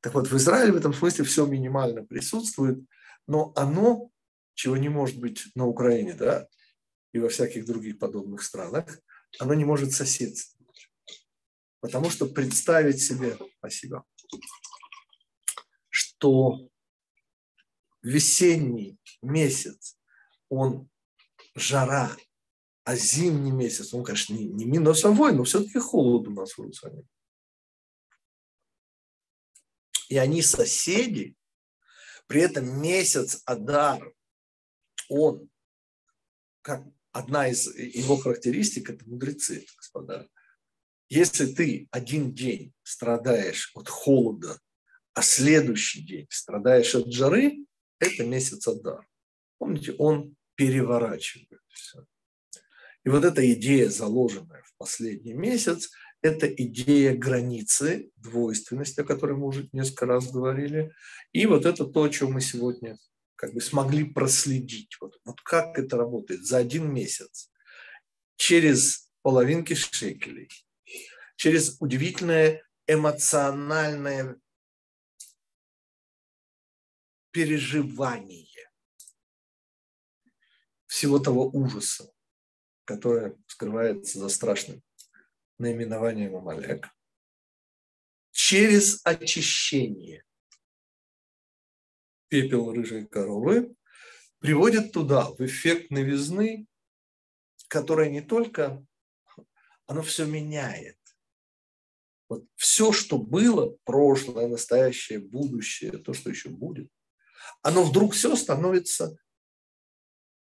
Так вот, в Израиле в этом смысле все минимально присутствует, но оно, чего не может быть на Украине, да, и во всяких других подобных странах, оно не может соседствовать. Потому что представить себе, спасибо, что весенний месяц, он жара, а зимний месяц, он, конечно, не, не минусовой, но все-таки холод у нас в Иерусалиме. И они соседи, при этом месяц Адар, он, как одна из его характеристик – это мудрецы, господа. Если ты один день страдаешь от холода, а следующий день страдаешь от жары, это месяц Адар. Помните, он переворачивает все. И вот эта идея, заложенная в последний месяц, это идея границы, двойственности, о которой мы уже несколько раз говорили. И вот это то, о чем мы сегодня как бы смогли проследить. Вот, вот как это работает за один месяц. Через половинки шекелей, через удивительное эмоциональное переживание. всего того ужаса, которое скрывается за страшным наименованием Амалек, через очищение пепел рыжей коровы приводит туда, в эффект новизны, которая не только, оно все меняет. Вот все, что было, прошлое, настоящее, будущее, то, что еще будет, оно вдруг все становится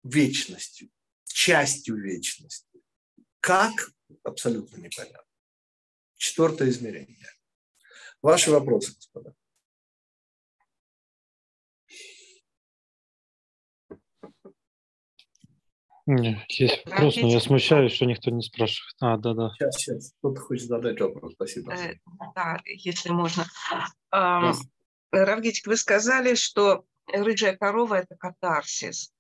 вечностью, частью вечности. Как? Абсолютно непонятно. Четвертое измерение. Ваши вопросы, господа. Нет, есть вопрос, но я смущаюсь, что никто не спрашивает. А, да, да. Сейчас, сейчас. Кто-то хочет задать вопрос. Спасибо. Э, да, если можно. Эм, Равгитик, вы сказали, что рыжая корова – это катарсис.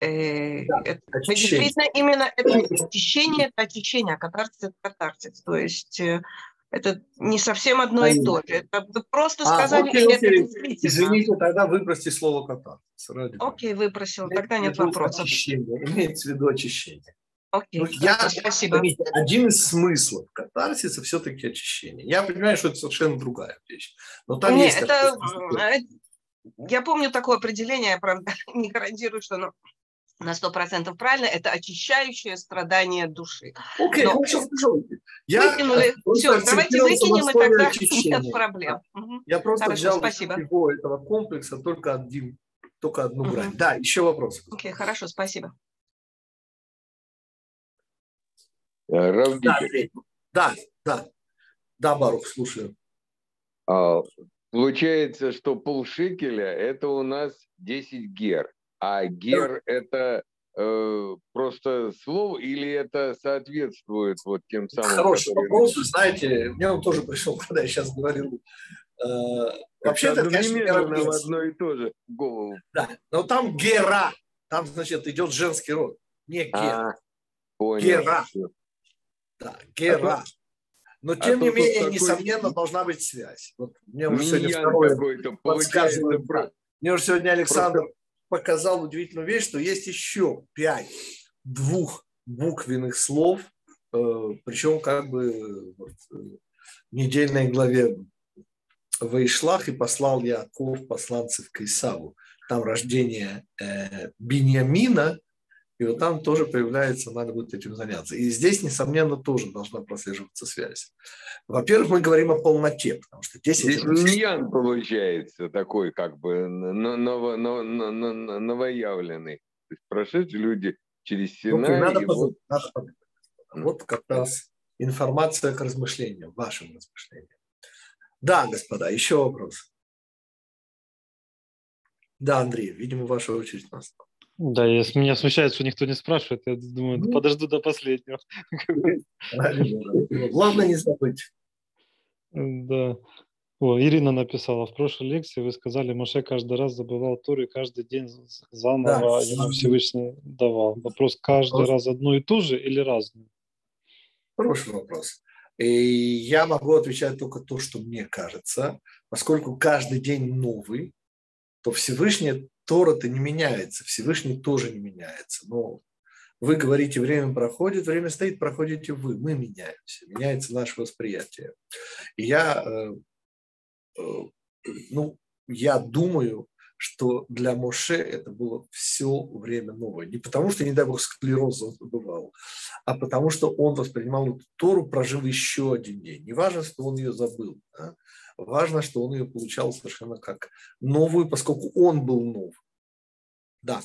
Э, да, это, действительно именно это очищение, это очищение, а катарсис – это катарсис. То есть э, это не совсем одно и то же. Это вы просто а, сказали, окей, окей. это Извините, тогда выбросьте слово катарсис. Окей, выбросил, тогда нет вопросов. Очищение. Имеется в виду очищение. Окей, ну, я, спасибо. Один из смыслов катарсиса все-таки очищение. Я понимаю, что это совершенно другая вещь. Но там Нет, есть это, я помню такое определение, я, правда, не гарантирую, что оно на сто процентов правильно, это очищающее страдание души. Окей, okay, хорошо, хорошо. Я Выкинули. Все, давайте выкинем, и тогда очищения. нет проблем. Я просто хорошо, взял спасибо. всего этого комплекса только один, только одну угу. грань. Да, еще вопросы. Окей, okay, хорошо, спасибо. Э, да, да, да, да, Барух, слушаю. А, получается, что полшикеля – это у нас 10 гер а гер – это э, просто слово или это соответствует вот тем самым? Хороший вопрос. Вы знаете, мне он тоже пришел, когда я сейчас говорил. Э, вообще это, конечно, в одно и то же голову. Да, но там гера, там, значит, идет женский род, не гер. А, понял. Гера. Да, гера. А но, а тем а не менее, такой... несомненно, должна быть связь. Вот мне уже сегодня второе подсказывает. Мне уже сегодня Александр показал удивительную вещь, что есть еще пять двух буквенных слов, э, причем как бы вот, э, в недельной главе Ваишлах и послал Яков посланцев к Исаву. Там рождение э, Беньямина, и вот там тоже появляется, надо будет этим заняться. И здесь, несомненно, тоже должна прослеживаться связь. Во-первых, мы говорим о полноте, потому что здесь... Здесь миньян получается такой, как бы ново, ново, ново, новоявленный. То есть прошедшие люди через Синай. Ну, надо, вот... надо Вот как раз информация к размышлениям, вашим размышлениям. Да, господа, еще вопрос. Да, Андрей, видимо, ваша очередь настала. Да, если меня смущает, что никто не спрашивает, я думаю, ну, подожду до последнего. Главное не забыть. Да. О, Ирина написала, в прошлой лекции вы сказали, Маше каждый раз забывал Тору и каждый день заново да, ему Всевышний давал. Вопрос, каждый вопрос. раз одну и ту же или разную? Хороший вопрос. И я могу отвечать только то, что мне кажется. Поскольку каждый день новый, то Всевышний Тора-то не меняется, Всевышний тоже не меняется. Но вы говорите, время проходит, время стоит, проходите вы. Мы меняемся, меняется наше восприятие. И я, э, э, ну, я думаю, что для Моше это было все время новое. Не потому, что, не дай бог, склероз он забывал, а потому, что он воспринимал эту Тору, прожив еще один день. Не важно, что он ее забыл. Да? Важно, что он ее получал совершенно как новую, поскольку он был нов. Да.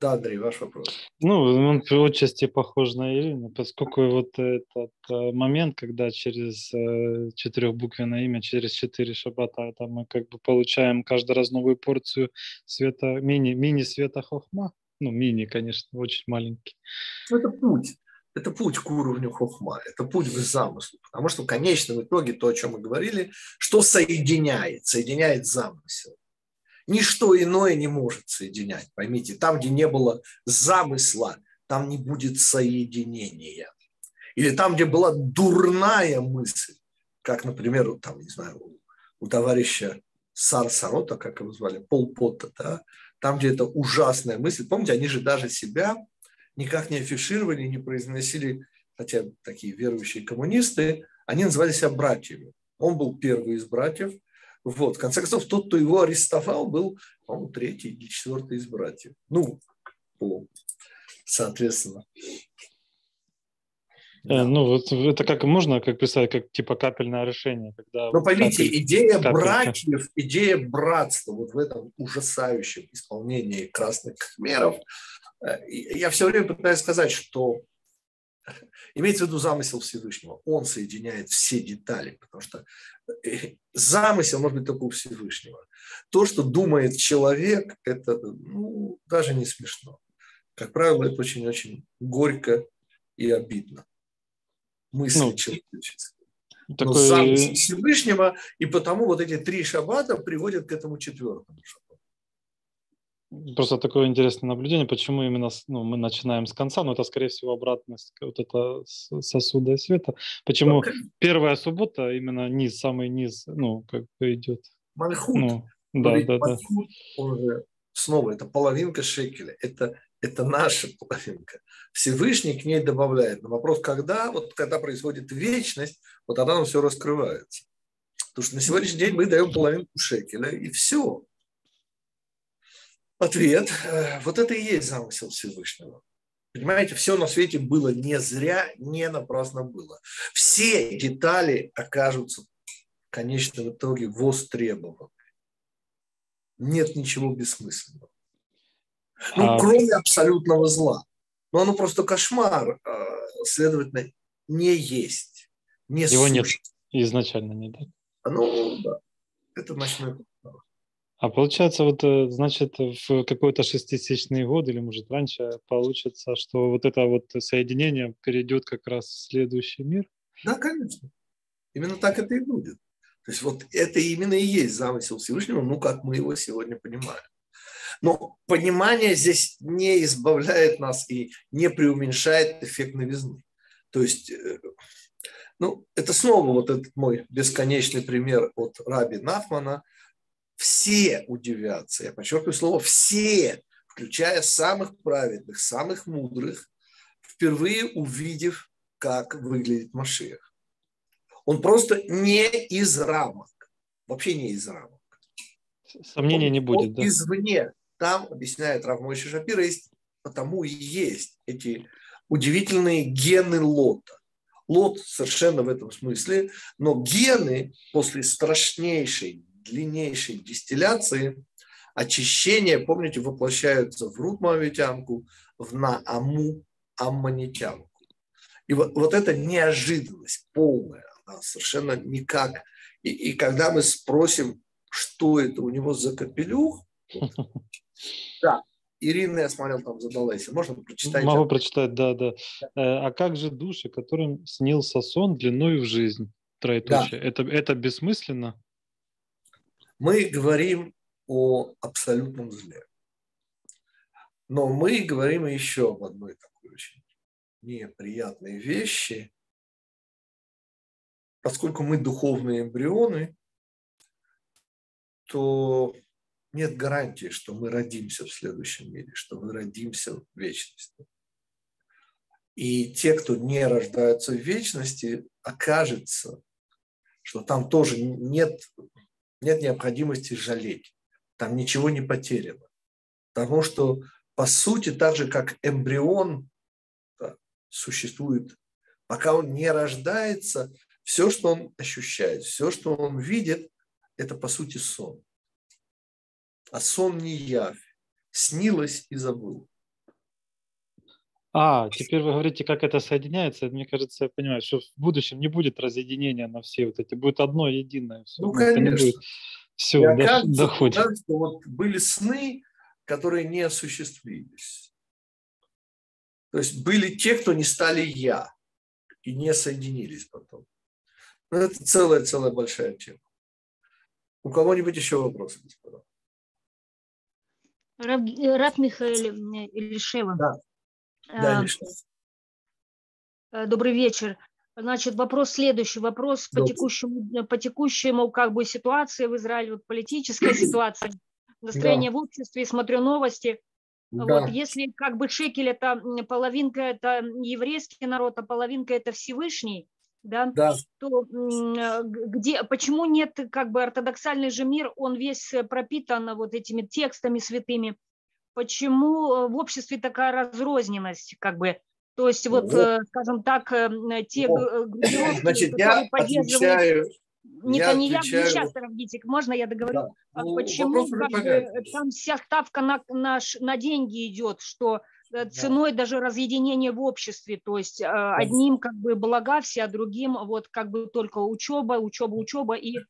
Да, Андрей, ваш вопрос. Ну, он отчасти похож на Ирину, поскольку вот этот э, момент, когда через э, четырехбуквенное имя, через четыре шабата, это мы как бы получаем каждый раз новую порцию света, мини, мини-света хохма, ну, мини, конечно, очень маленький. Это путь это путь к уровню хохма, это путь к замыслу. Потому что в конечном итоге то, о чем мы говорили, что соединяет, соединяет замысел. Ничто иное не может соединять. Поймите, там, где не было замысла, там не будет соединения. Или там, где была дурная мысль, как, например, там, не знаю, у товарища Сар Сарота, как его звали, Пол Потта, да, там, где это ужасная мысль. Помните, они же даже себя никак не афишировали, не произносили, хотя такие верующие коммунисты, они называли себя братьями. Он был первый из братьев. Вот. В конце концов, тот, кто его арестовал, был, по-моему, третий или четвертый из братьев. Ну, по, соответственно. Да. Э, ну, вот это как можно как представить, как типа капельное решение, когда. Ну, поймите, капель, идея капель. братьев, идея братства вот в этом ужасающем исполнении красных э, я все время пытаюсь сказать, что имеется в виду замысел Всевышнего. Он соединяет все детали, потому что э, замысел может быть только у Всевышнего. То, что думает человек, это ну, даже не смешно. Как правило, это очень-очень горько и обидно мысли ну, человеческой. Такой... Но замысел Всевышнего, и потому вот эти три шаббата приводят к этому четвертому шаббату. Просто такое интересное наблюдение, почему именно ну, мы начинаем с конца, но это, скорее всего, обратность вот это сосуда света. Почему okay. первая суббота, именно низ, самый низ, ну, как бы идет. Мальхут. Ну, да, да, да. Он же, снова, это половинка шекеля, это это наша половинка. Всевышний к ней добавляет. Но вопрос, когда, вот когда происходит вечность, вот тогда нам все раскрывается. Потому что на сегодняшний день мы даем половинку шекеля, и все. Ответ. Э, вот это и есть замысел Всевышнего. Понимаете, все на свете было не зря, не напрасно было. Все детали окажутся в конечном итоге востребованы. Нет ничего бессмысленного. Ну, а... кроме абсолютного зла. Но оно просто кошмар, а, следовательно, не есть. Не Его сущ. нет изначально, не так? Ну, да. Это ночной. А получается, вот, э, значит, в какой-то шеститысячный год или, может, раньше получится, что вот это вот соединение перейдет как раз в следующий мир? Да, конечно. Именно так это и будет. То есть вот это именно и есть замысел Всевышнего, ну, как мы его сегодня понимаем. Но понимание здесь не избавляет нас и не преуменьшает эффект новизны. То есть, э, ну, это снова вот этот мой бесконечный пример от Раби Нафмана. Все удивятся, я подчеркиваю слово «все», включая самых праведных, самых мудрых, впервые увидев, как выглядит Машех. Он просто не из рамок, вообще не из рамок. Сомнений он, не будет, да? Извне. Там, объясняет Равмойши Шапира, есть, потому и есть эти удивительные гены лота. Лот совершенно в этом смысле, но гены после страшнейшей, длиннейшей дистилляции, очищения, помните, воплощаются в Рут Моавитянку, в Нааму Аммонитянку. И вот, вот эта неожиданность полная, она совершенно никак. И, и когда мы спросим, что это у него за капелюх, да, Ирина, я смотрел, там задалась. Можно прочитать? Могу прочитать, да, да. Э, а как же души, которым снился сон длиной в жизнь? Троеточие. Да. Это, это бессмысленно? Мы говорим о абсолютном зле. Но мы говорим еще об одной такой очень неприятной вещи. Поскольку мы духовные эмбрионы, то нет гарантии, что мы родимся в следующем мире, что мы родимся в вечности. И те, кто не рождаются в вечности, окажется, что там тоже нет, нет необходимости жалеть. Там ничего не потеряно. Потому что, по сути, так же, как эмбрион существует, пока он не рождается, все, что он ощущает, все, что он видит, это, по сути, сон а сон не явь. Снилось и забыл. А, теперь вы говорите, как это соединяется. Мне кажется, я понимаю, что в будущем не будет разъединения на все вот эти. Будет одно единое. Все. Ну, конечно. Будет... Все, и до, доходит. Да, что вот были сны, которые не осуществились. То есть были те, кто не стали я и не соединились потом. Но ну, это целая-целая большая тема. У кого-нибудь еще вопросы, господа? Раб, Раб Михаил Ильшева. Да. Да, а, Добрый вечер. Значит, вопрос следующий. Вопрос по текущему, по текущему как бы ситуации в Израиле, вот политическая ситуация. настроение да. в обществе, смотрю новости. Да. Вот если как бы шекель это половинка это еврейский народ, а половинка это Всевышний, да, да. то где, почему нет как бы ортодоксальный же мир, он весь пропитан вот этими текстами святыми, почему э, в обществе такая разрозненность, как бы, то есть вот, вот. Э, скажем так, э, те группировки, Значит, я отвечаю, Нетаньяху, сейчас, Равгитик, можно я договорю? Да. А ну, почему как бы, там вся ставка на, на, на деньги идет, что ценой даже разъединения в обществе, то есть э, одним как бы блага все, а другим вот как бы только учеба, учеба, учеба и э,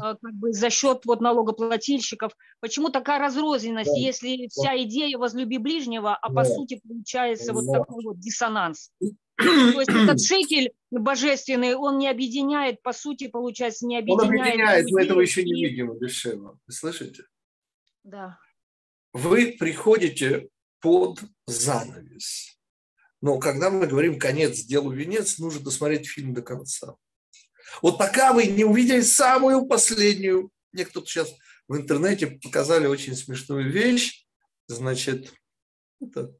как бы за счет вот налогоплательщиков. Почему такая разрозненность, да. если вся идея возлюби ближнего, а по сути получается вот такой вот диссонанс? То есть этот шекель божественный, он не объединяет, по сути, получается, не объединяет. Он объединяет, мы этого еще не видим, Бешева. Вы слышите? Да. Вы приходите под занавес. Но когда мы говорим «конец делу венец», нужно досмотреть фильм до конца. Вот пока вы не увидели самую последнюю, мне кто-то сейчас в интернете показали очень смешную вещь, значит, это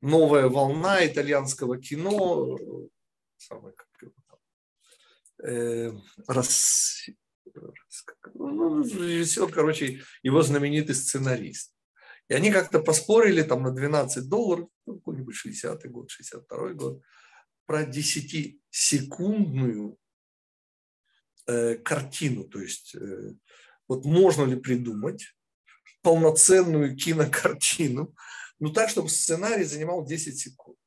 новая волна итальянского кино, самое, как его э, рас, ну, режиссер, короче, его знаменитый сценарист. И они как-то поспорили там на 12 долларов, ну, какой-нибудь 60-й год, 62-й год, про 10-секундную э, картину. То есть э, вот можно ли придумать полноценную кинокартину, ну так, чтобы сценарий занимал 10 секунд.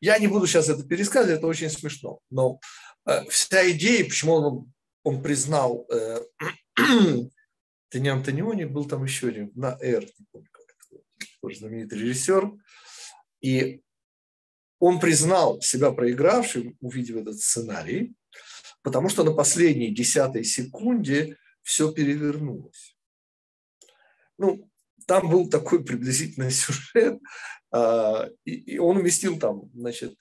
Я не буду сейчас это пересказывать, это очень смешно. Но э, вся идея, почему он, он признал э, Тони Антониони, был там еще один, на «Р», не помню, тоже знаменитый режиссер. И он признал себя проигравшим, увидев этот сценарий, потому что на последней десятой секунде все перевернулось. Ну, там был такой приблизительный сюжет, а, и он уместил там, значит,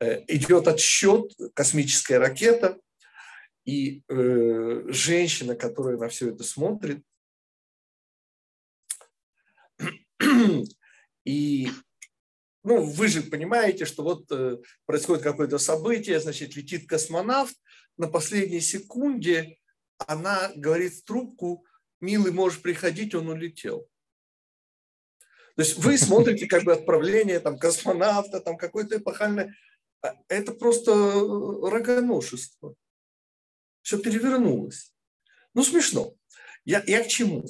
э, идет отсчет, космическая ракета, и э, женщина, которая на все это смотрит, и ну, вы же понимаете, что вот э, происходит какое-то событие, значит, летит космонавт, на последней секунде она говорит в трубку, милый, можешь приходить, он улетел. То есть вы смотрите как бы отправление там, космонавта, там какое-то эпохальное. А это просто рогоношество. Все перевернулось. Ну, смешно. Я, я к чему?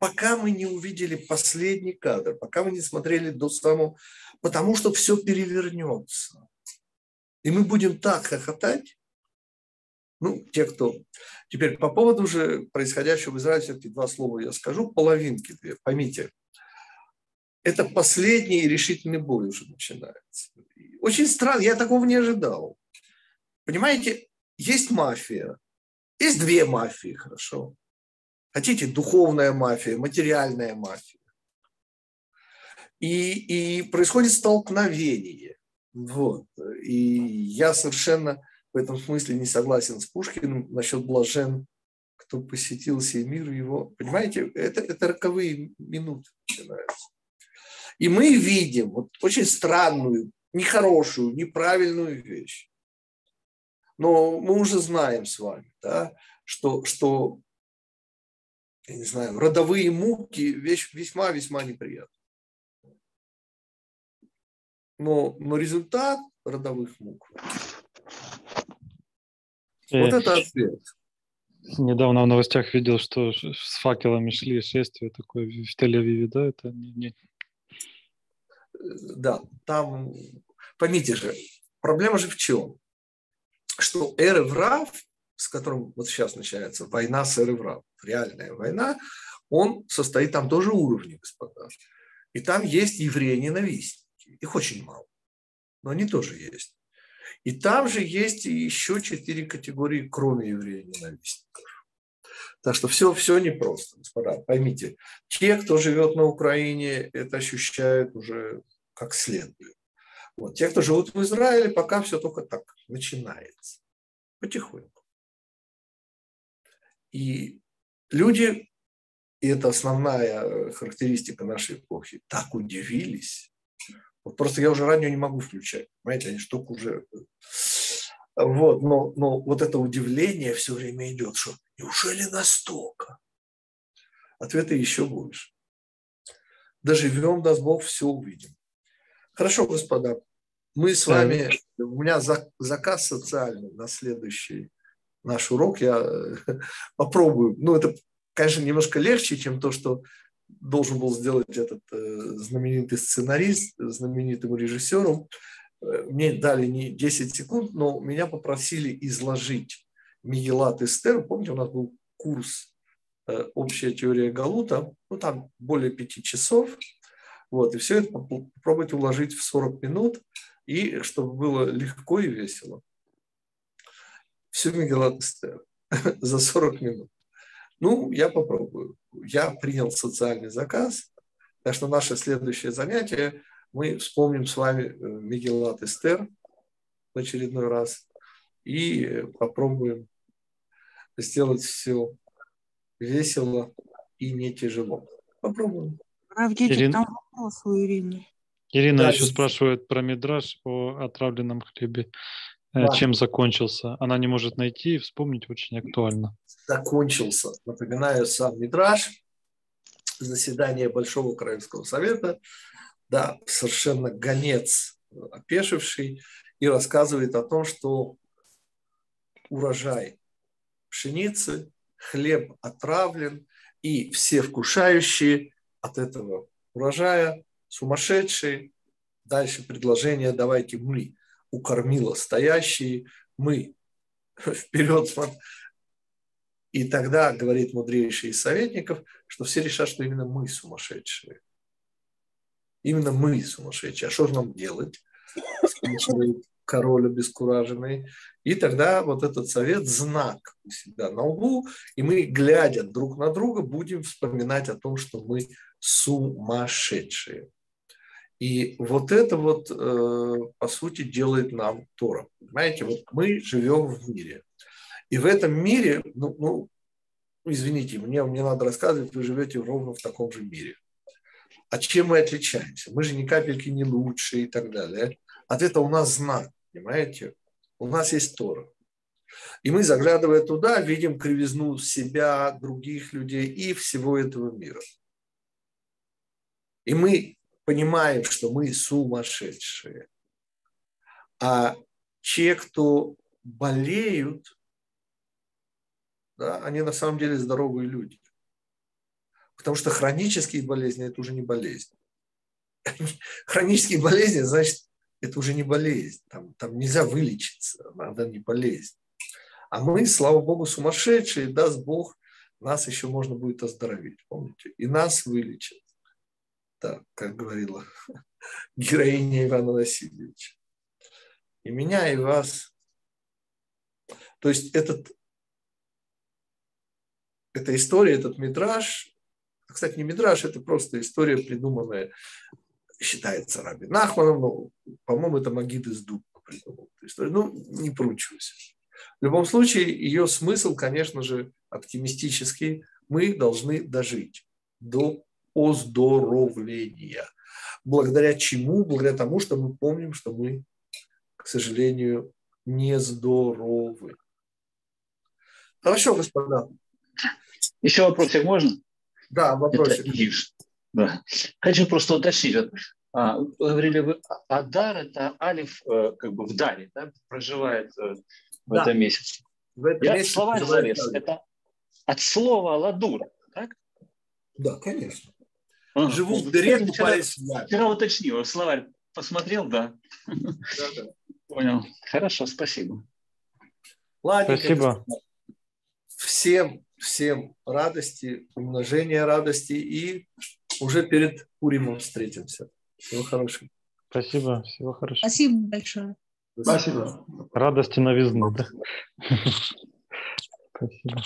Пока мы не увидели последний кадр, пока мы не смотрели до самого, потому что все перевернется. И мы будем так хохотать, ну, те, кто... Теперь по поводу уже происходящего в Израиле, все-таки два слова я скажу, половинки две, поймите. Это последний решительный бой уже начинается. Очень странно, я такого не ожидал. Понимаете, есть мафия, есть две мафии, хорошо. Хотите, духовная мафия, материальная мафия. И, и происходит столкновение. Вот. И я совершенно в этом смысле не согласен с Пушкиным насчет блажен, кто посетил сей мир его. Понимаете, это, это роковые минуты начинаются. И мы видим вот очень странную, нехорошую, неправильную вещь. Но мы уже знаем с вами, да, что, что я не знаю, родовые муки вещь весьма-весьма неприятна. Но, но результат родовых мук. Вот это ответ. Недавно в новостях видел, что с факелами шли шествие такое в Тель-Авиве, да? Это не, не... Да, там, поймите же, проблема же в чем? Что Эреврав с которым вот сейчас начинается война с Эреврам, реальная война, он состоит там тоже уровни, господа. И там есть евреи-ненавистники. Их очень мало, но они тоже есть. И там же есть еще четыре категории, кроме евреев-ненавистников. Так что все, все непросто, господа. Поймите, те, кто живет на Украине, это ощущают уже как следует. Вот. Те, кто живут в Израиле, пока все только так начинается. Потихоньку. И люди и это основная э, характеристика нашей эпохи, так удивились. Вот просто я уже радио не могу включать, понимаете, они штуку уже... Э, вот, но, но вот это удивление все время идет, что неужели настолько? Ответы еще больше. Доживем, даст Бог, все увидим. Хорошо, господа, мы с вами, у меня заказ социальный на следующий наш урок. Я э, попробую. Ну, это, конечно, немножко легче, чем то, что должен был сделать этот э, знаменитый сценарист, знаменитым режиссером. Э, мне дали не 10 секунд, но меня попросили изложить Мигелат Эстер. Помните, у нас был курс «Общая теория Галута». Ну, там более пяти часов. Вот, и все это попробовать уложить в 40 минут, и чтобы было легко и весело всю Мегелат Эстер за 40 минут. Ну, я попробую. Я принял социальный заказ, так что наше следующее занятие мы вспомним с вами э, Мегелат Эстер в очередной раз и попробуем сделать все весело и не тяжело. Попробуем. Равгетик, Ирина... там вопрос у Ирины. Ирина да, еще спрашивает про мидраж о отравленном хлебе. Э, да. чем закончился. Она не может найти и вспомнить очень актуально. Закончился. Напоминаю, сам Мидраж, заседание Большого Украинского совета, да, совершенно гонец опешивший, и рассказывает о том, что урожай пшеницы, хлеб отравлен, и все вкушающие от этого урожая сумасшедшие. Дальше предложение «давайте мы укормила стоящие, мы вперед. И тогда, говорит мудрейший из советников, что все решат, что именно мы сумасшедшие. Именно мы сумасшедшие. А что же нам делать? Спрашивает король обескураженный. И тогда вот этот совет знак у себя на углу, и мы, глядя друг на друга, будем вспоминать о том, что мы сумасшедшие. И вот это вот, э, по сути, делает нам Тора. Понимаете, вот мы живем в мире. И в этом мире, ну, ну извините, мне не надо рассказывать, вы живете ровно в таком же мире. А чем мы отличаемся? Мы же ни капельки не лучше и так далее. Ответ у нас знак, понимаете? У нас есть Тора. И мы, заглядывая туда, видим кривизну себя, других людей и всего этого мира. И мы понимаем, что мы сумасшедшие. А те, кто болеют, да, они на самом деле здоровые люди. Потому что хронические болезни – это уже не болезнь. Хронические болезни, значит, это уже не болезнь. Там, там нельзя вылечиться, надо не болезнь. А мы, слава Богу, сумасшедшие, даст Бог, нас еще можно будет оздоровить, помните? И нас вылечат так, как говорила героиня Ивана Васильевича. И меня, и вас. То есть этот, эта история, этот метраж, кстати, не метраж, это просто история, придуманная, считается Раби Нахманом, но, по-моему, это Магид из Дуба придумал эту историю. Ну, не поручусь. В любом случае, ее смысл, конечно же, оптимистический. Мы должны дожить до оздоровления. Благодаря чему? Благодаря тому, что мы помним, что мы, к сожалению, нездоровы. Хорошо, господа. Еще вопросик можно? Да, вопросик. Это Да. Хочу просто уточнить. А, вы говорили, вы, Адар – это Алиф э, как бы в Даре, да, проживает э, в да. этом месяце. В этом Я месяце словарь залез. Это от слова ладура, так? Да, конечно. А, Живу в дыре, купаюсь вчера, вчера уточнил, словарь посмотрел, да. да, да. Понял. Хорошо, спасибо. Ладно, спасибо. Всем, всем радости, умножения радости и уже перед Пуримом встретимся. Всего хорошего. Спасибо, всего хорошего. Спасибо большое. Спасибо. Радости новизны, да? Спасибо.